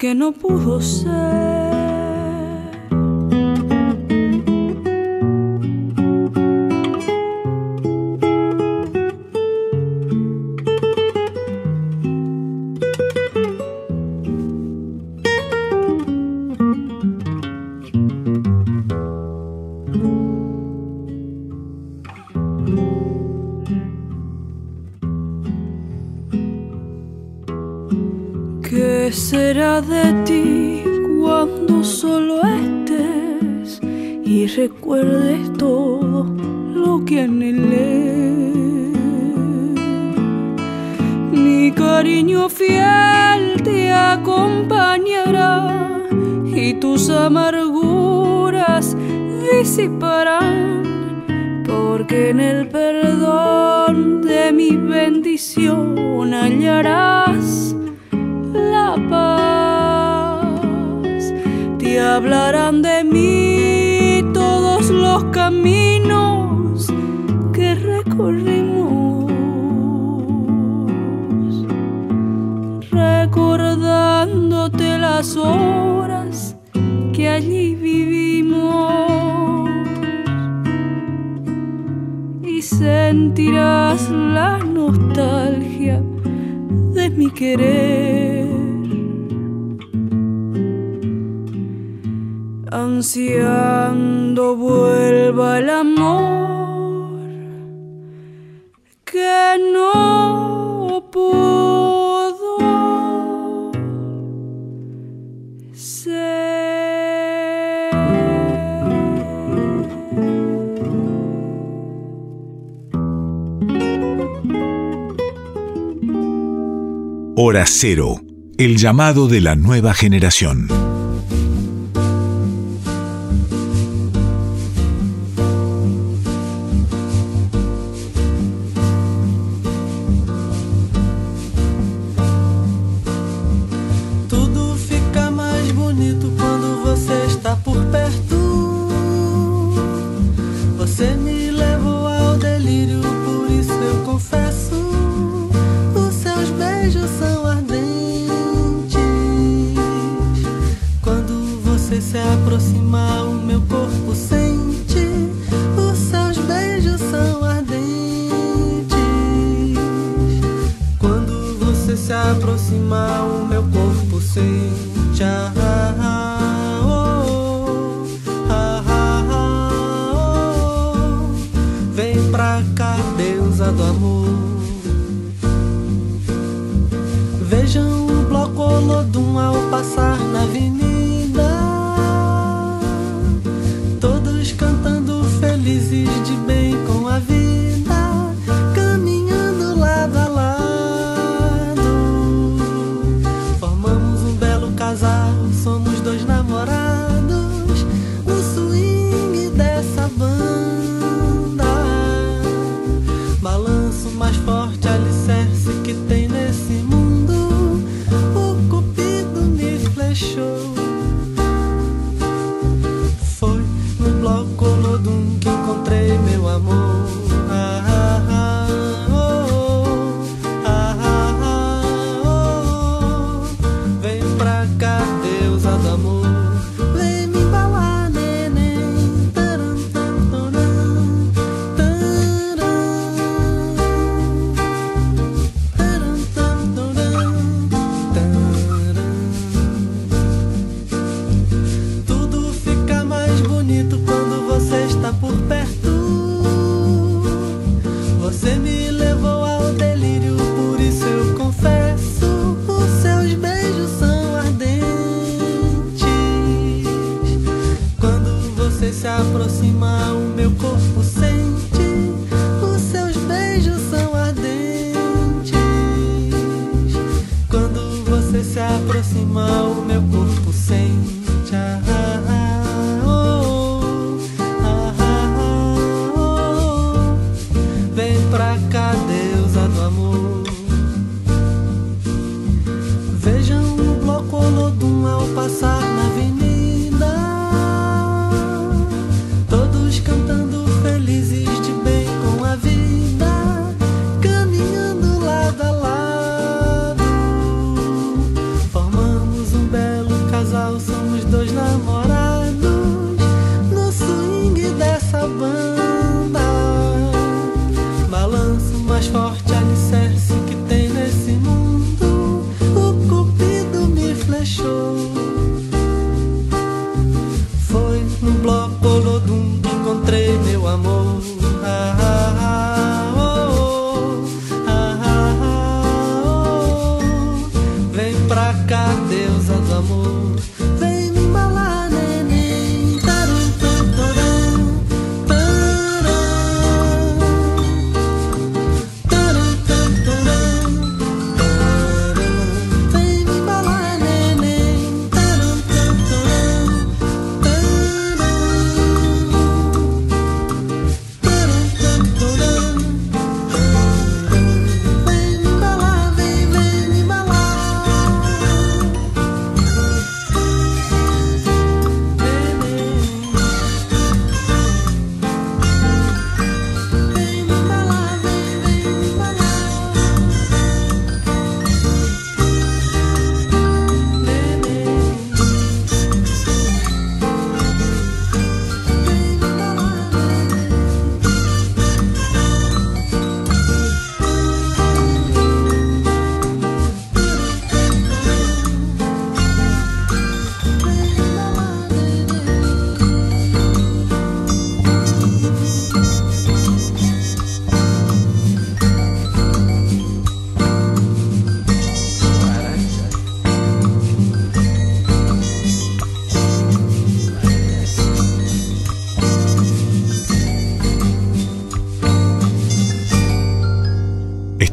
que no pudo ser. El llamado de la nueva generación. Pra cá, deusa do amor. Vejam o bloco Olodum ao passar na avenida.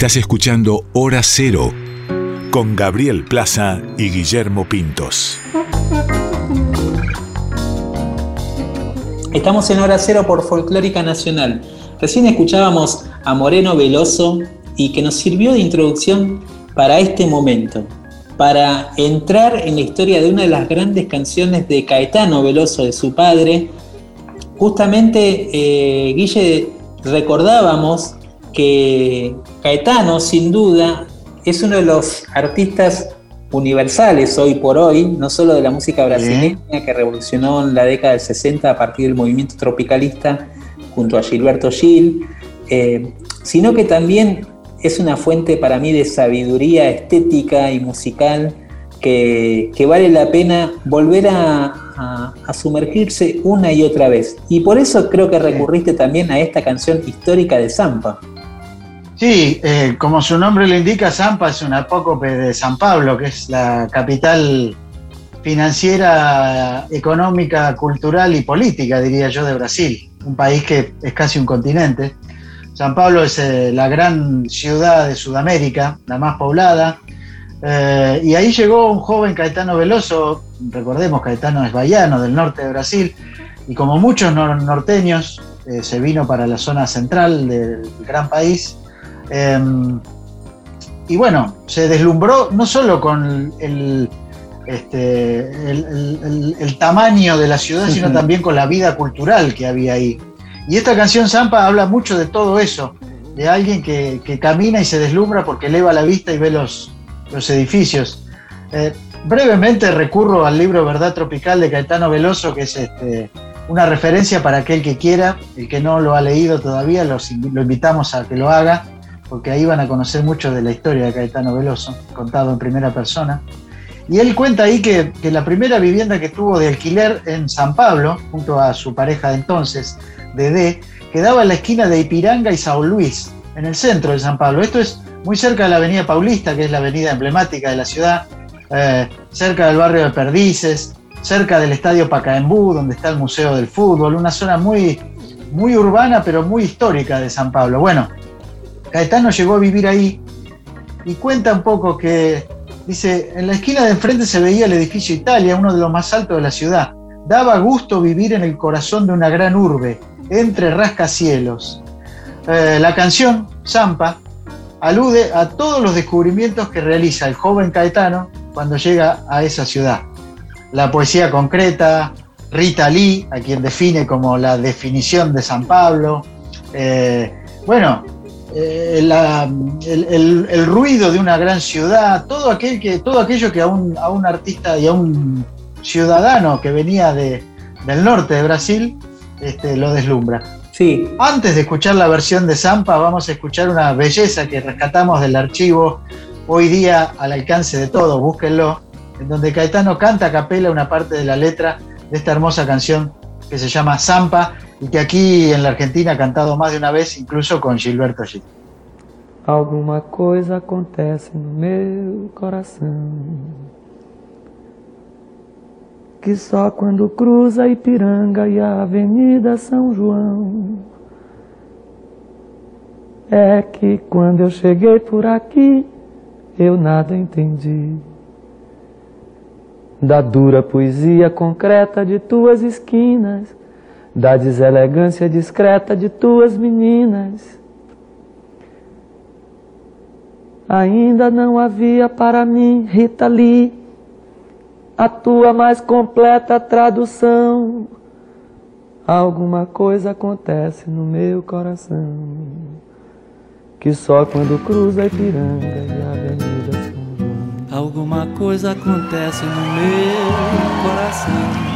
Estás escuchando Hora Cero con Gabriel Plaza y Guillermo Pintos. Estamos en Hora Cero por Folclórica Nacional. Recién escuchábamos a Moreno Veloso y que nos sirvió de introducción para este momento, para entrar en la historia de una de las grandes canciones de Caetano Veloso, de su padre. Justamente, eh, Guille, recordábamos que Caetano, sin duda, es uno de los artistas universales hoy por hoy, no solo de la música brasileña que revolucionó en la década del 60 a partir del movimiento tropicalista junto a Gilberto Gil, eh, sino que también es una fuente para mí de sabiduría estética y musical que, que vale la pena volver a, a- a sumergirse una y otra vez. Y por eso creo que recurriste también a esta canción histórica de Zampa. Sí, eh, como su nombre lo indica, Zampa es un apócope de San Pablo, que es la capital financiera, económica, cultural y política, diría yo, de Brasil, un país que es casi un continente. San Pablo es eh, la gran ciudad de Sudamérica, la más poblada, eh, y ahí llegó un joven Caetano Veloso, recordemos, Caetano es baiano del norte de Brasil, y como muchos nor- norteños, se vino para la zona central del gran país. Eh, y bueno, se deslumbró no solo con el, este, el, el- el- el tamaño de la ciudad, sino también con la vida cultural que había ahí. Y esta canción Zampa habla mucho de todo eso, de alguien que, que camina y se deslumbra porque eleva la vista y ve los, los edificios. Eh, brevemente recurro al libro Verdad Tropical de Caetano Veloso, que es este, una referencia para aquel que quiera, el que no lo ha leído todavía, los lo invitamos a que lo haga, porque ahí van a conocer mucho de la historia de Caetano Veloso, contado en primera persona. Y él cuenta ahí que, que la primera vivienda que tuvo de alquiler en San Pablo, junto a su pareja de entonces, Dedé, quedaba en la esquina de Ipiranga y Sao Luis, en el centro de San Pablo. Esto es muy cerca de la Avenida Paulista, que es la avenida emblemática de la ciudad, eh, cerca del barrio de Perdices, cerca del Estadio Pacaembú, donde está el Museo del Fútbol, una zona muy, muy urbana, pero muy histórica de San Pablo. Bueno, Caetano llegó a vivir ahí y cuenta un poco que, dice, en la esquina de enfrente se veía el edificio Italia, uno de los más altos de la ciudad. Daba gusto vivir en el corazón de una gran urbe, entre rascacielos. Eh, la canción, Zampa, alude a todos los descubrimientos que realiza el joven Caetano cuando llega a esa ciudad. La poesía concreta, Rita Lee, a quien define como la definición de San Pablo, eh, bueno, eh, la- el, el- el ruido de una gran ciudad, todo, aquel que, todo aquello que a un, a un artista y a un ciudadano que venía de- del norte de Brasil este, lo deslumbra. Sí. Antes de escuchar la versión de Zampa, vamos a escuchar una belleza que rescatamos del archivo hoy día al alcance de todos, búsquenlo, en donde Caetano canta a capela una parte de la letra de esta hermosa canción que se llama Zampa y que aquí en la Argentina ha cantado más de una vez, incluso con Gilberto Gil. Alguma coisa acontece no meu coração que só quando cruza Ipiranga e a Avenida São João é que quando eu cheguei por aqui eu nada entendi da dura poesia concreta de tuas esquinas, da deselegância discreta de tuas meninas. Ainda não havia para mim, Rita Lee, a tua mais completa tradução. Alguma coisa acontece no meu coração, que só quando cruza a Ipiranga e a Avenida São João. Alguma coisa acontece no meu coração,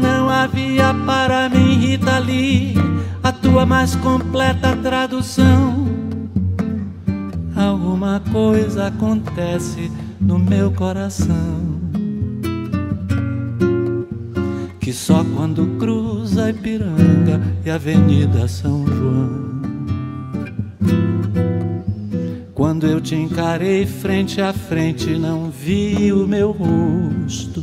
Não havia para mim, Rita Lee, a tua mais completa tradução. Alguma coisa acontece no meu coração. Que só quando cruza Ipiranga e Avenida São João. Quando eu te encarei frente a frente, não vi o meu rosto.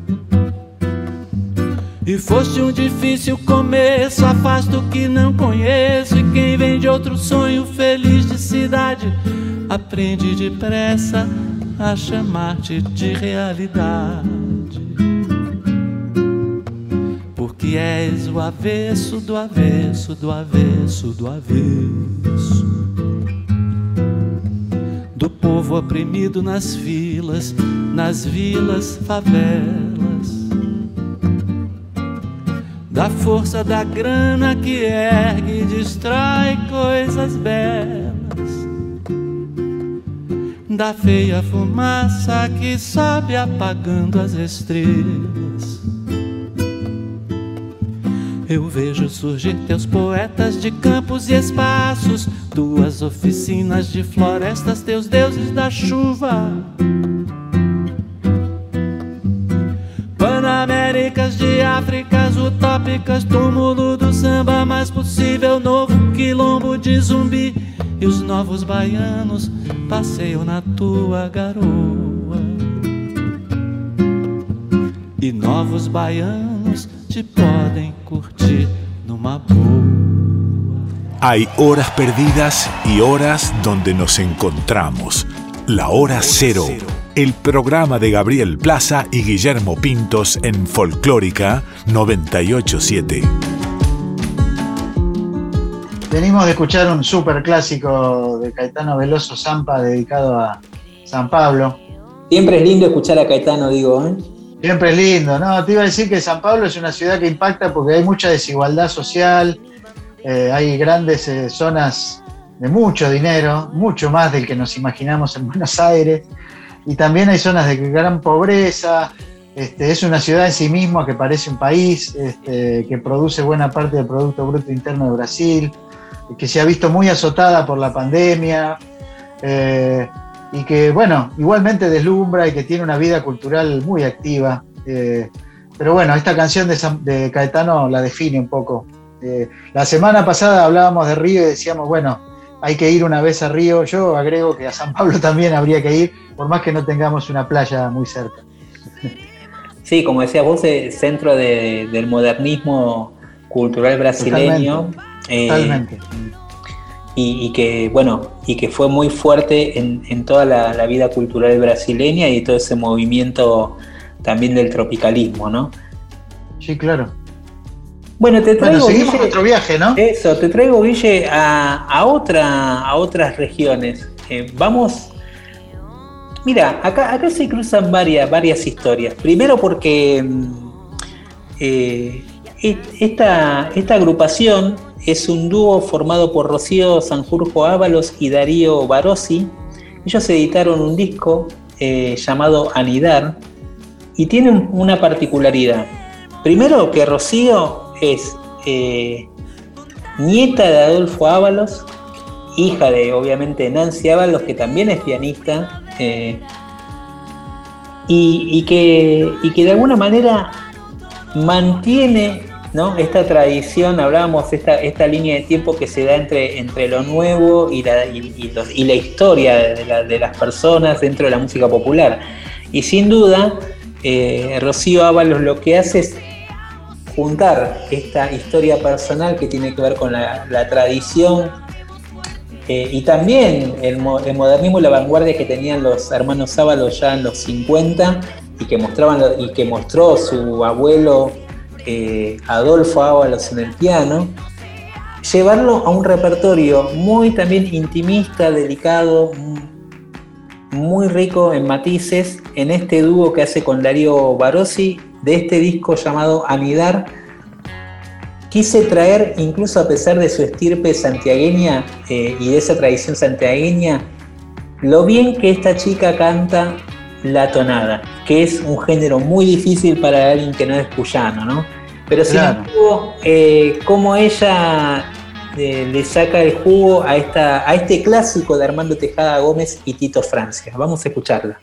E foste um difícil começo, afasto o que não conheço. E quem vem de outro sonho feliz de cidade, aprende depressa a chamar-te de realidade. Porque és o avesso do avesso, do avesso, do avesso. Do povo oprimido nas filas, nas vilas, favelas da força da grana que ergue e destrói coisas belas, da feia fumaça que sobe apagando as estrelas. Eu vejo surgir teus poetas de campos e espaços, tuas oficinas de florestas, teus deuses da chuva. Panaméricas de Áfricas utópicas, túmulo do samba mais possível, novo quilombo de zumbi. E os novos baianos passeiam na tua garoa. E novos baianos te podem curtir numa boa. Hay horas perdidas y horas donde nos encontramos. La hora cero. El programa de Gabriel Plaza y Guillermo Pintos en Folclórica 987. Venimos de escuchar un super clásico de Caetano Veloso Zampa dedicado a San Pablo. Siempre es lindo escuchar a Caetano, digo. ¿eh? Siempre es lindo, ¿no? Te iba a decir que San Pablo es una ciudad que impacta porque hay mucha desigualdad social, eh, hay grandes eh, zonas de mucho dinero, mucho más del que nos imaginamos en Buenos Aires, y también hay zonas de gran pobreza. Este, es una ciudad en sí misma que parece un país, este, que produce buena parte del Producto Bruto Interno de Brasil, que se ha visto muy azotada por la pandemia. eh, y que, bueno, igualmente deslumbra y que tiene una vida cultural muy activa. Eh, pero bueno, esta canción de, Caetano la define un poco. Eh, la semana pasada hablábamos de Río y decíamos, bueno, hay que ir una vez a Río. Yo agrego que a San Pablo también habría que ir, por más que no tengamos una playa muy cerca. Sí, como decías vos, es centro de- del modernismo cultural brasileño. eh, Totalmente. y, y que bueno y que fue muy fuerte en, en toda la, la vida cultural brasileña y todo ese movimiento también del tropicalismo, ¿no? Sí, claro. Bueno, te traigo Bueno, seguimos Guille, nuestro viaje, ¿no? Eso, te traigo Guille a, a otra a otras regiones. Eh, vamos. Mira, acá, acá se cruzan varias, varias historias. Primero porque mm, eh, esta, esta agrupación es un dúo formado por Rocío Sanjurjo Ábalos y Darío Barossi. Ellos editaron un disco eh, llamado Anidar y tienen una particularidad. Primero que Rocío es eh, nieta de Adolfo Ábalos, hija de obviamente Nancy Ábalos, que también es pianista, eh, y, que, y que de alguna manera mantiene ¿no? esta tradición, hablábamos, esta, esta línea de tiempo que se da entre, entre lo nuevo y la, y, la historia de, de las personas dentro de la música popular. Y sin duda, eh, Rocío Ábalos lo que hace es juntar esta historia personal que tiene que ver con la, la tradición eh, y también el, el modernismo y la vanguardia que tenían los hermanos Ábalos ya en los 50 y que, mostraban y que mostró su abuelo eh, Adolfo Ábalos en el piano, llevarlo a un repertorio muy también intimista, delicado, muy rico en matices en este dúo que hace con Darío Barossi de este disco llamado Anidar. Quise traer, incluso a pesar de su estirpe santiagueña eh, y de esa tradición santiagueña, lo bien que esta chica canta la tonada, que es un género muy difícil para alguien que no es cuyano, ¿no? Pero sin Claro. embargo, eh, como ella eh, le saca el jugo a, esta, a este clásico de Armando Tejada Gómez y Tito Francia. Vamos a escucharla.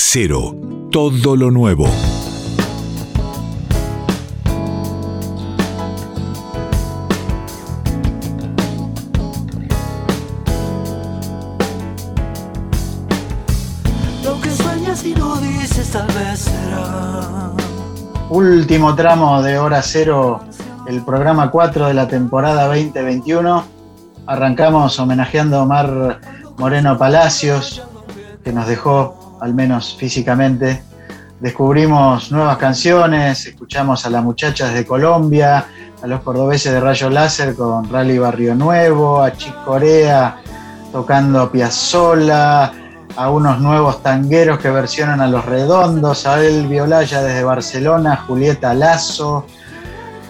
cero, todo lo nuevo. Lo que sueñas y no dices, tal vez será. Último tramo de Hora Cero, el programa 4 de la temporada 2021. Arrancamos homenajeando a Omar Moreno Palacios, que nos dejó al menos físicamente. Descubrimos nuevas canciones, escuchamos a las muchachas de Colombia, a los cordobeses de Rayo Láser con Rally Barrio Nuevo, a Chic Corea tocando Piazzola, a unos nuevos tangueros que versionan a Los Redondos, a El Violaya desde Barcelona, Julieta Lazo,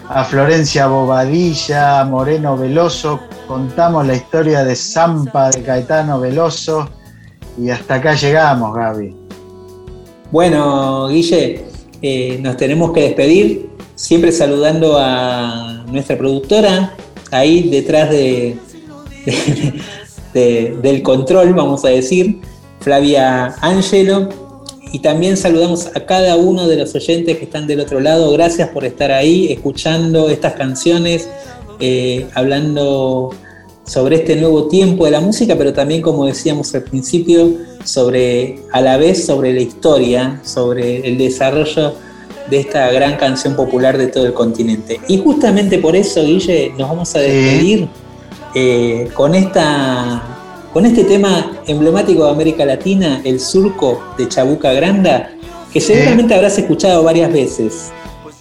a Florencia Bobadilla, a Moreno Veloso, contamos la historia de Zampa de Caetano Veloso, y hasta acá llegamos, Gaby. Bueno, Guille, eh, nos tenemos que despedir, siempre saludando a nuestra productora, ahí detrás de, de- de- del control, vamos a decir, Flavia Angelo. Y también saludamos a cada uno de los oyentes que están del otro lado. Gracias por estar ahí, escuchando estas canciones, eh, hablando sobre este nuevo tiempo de la música, pero también, como decíamos al principio, sobre, a la vez sobre la historia, sobre el desarrollo de esta gran canción popular de todo el continente. Y justamente por eso, Guille, nos vamos a despedir eh, con, esta, con este tema emblemático de América Latina, el surco de Chabuca Granda, que seguramente habrás escuchado varias veces.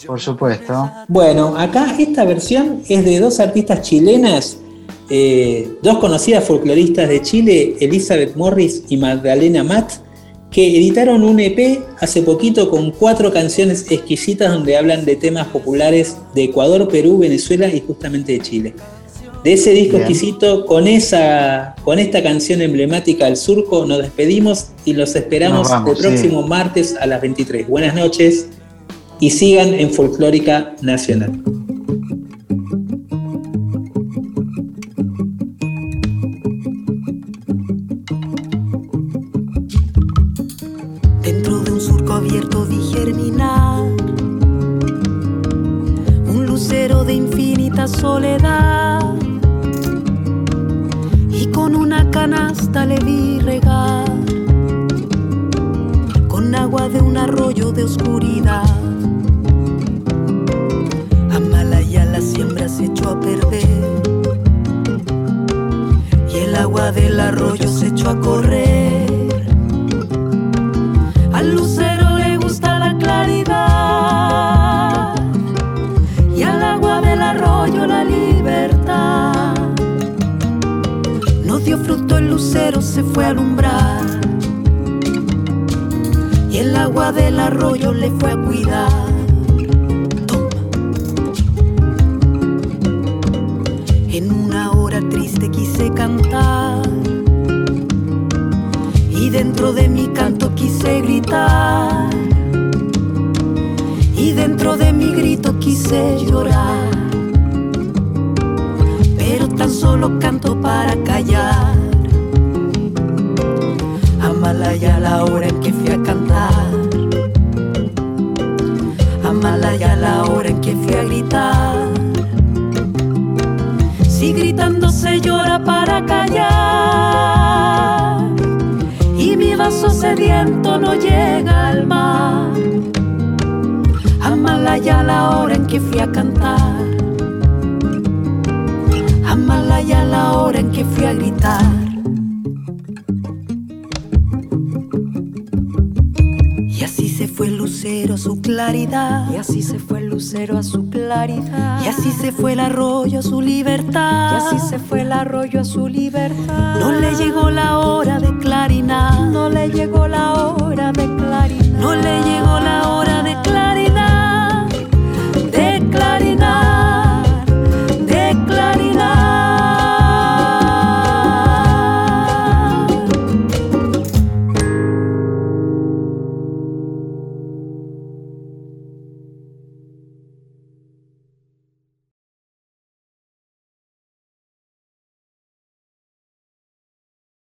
Por supuesto. Bueno, acá esta versión es de dos artistas chilenas, eh, dos conocidas folcloristas de Chile, Elizabeth Morris y Magdalena Matt, que editaron un EP hace poquito con cuatro canciones exquisitas donde hablan de temas populares de Ecuador, Perú, Venezuela y justamente de Chile. De ese disco Bien. exquisito, con, esa, con esta canción emblemática del surco, nos despedimos y los esperamos vamos, el próximo martes a las 23. Buenas noches y sigan en Folclórica Nacional.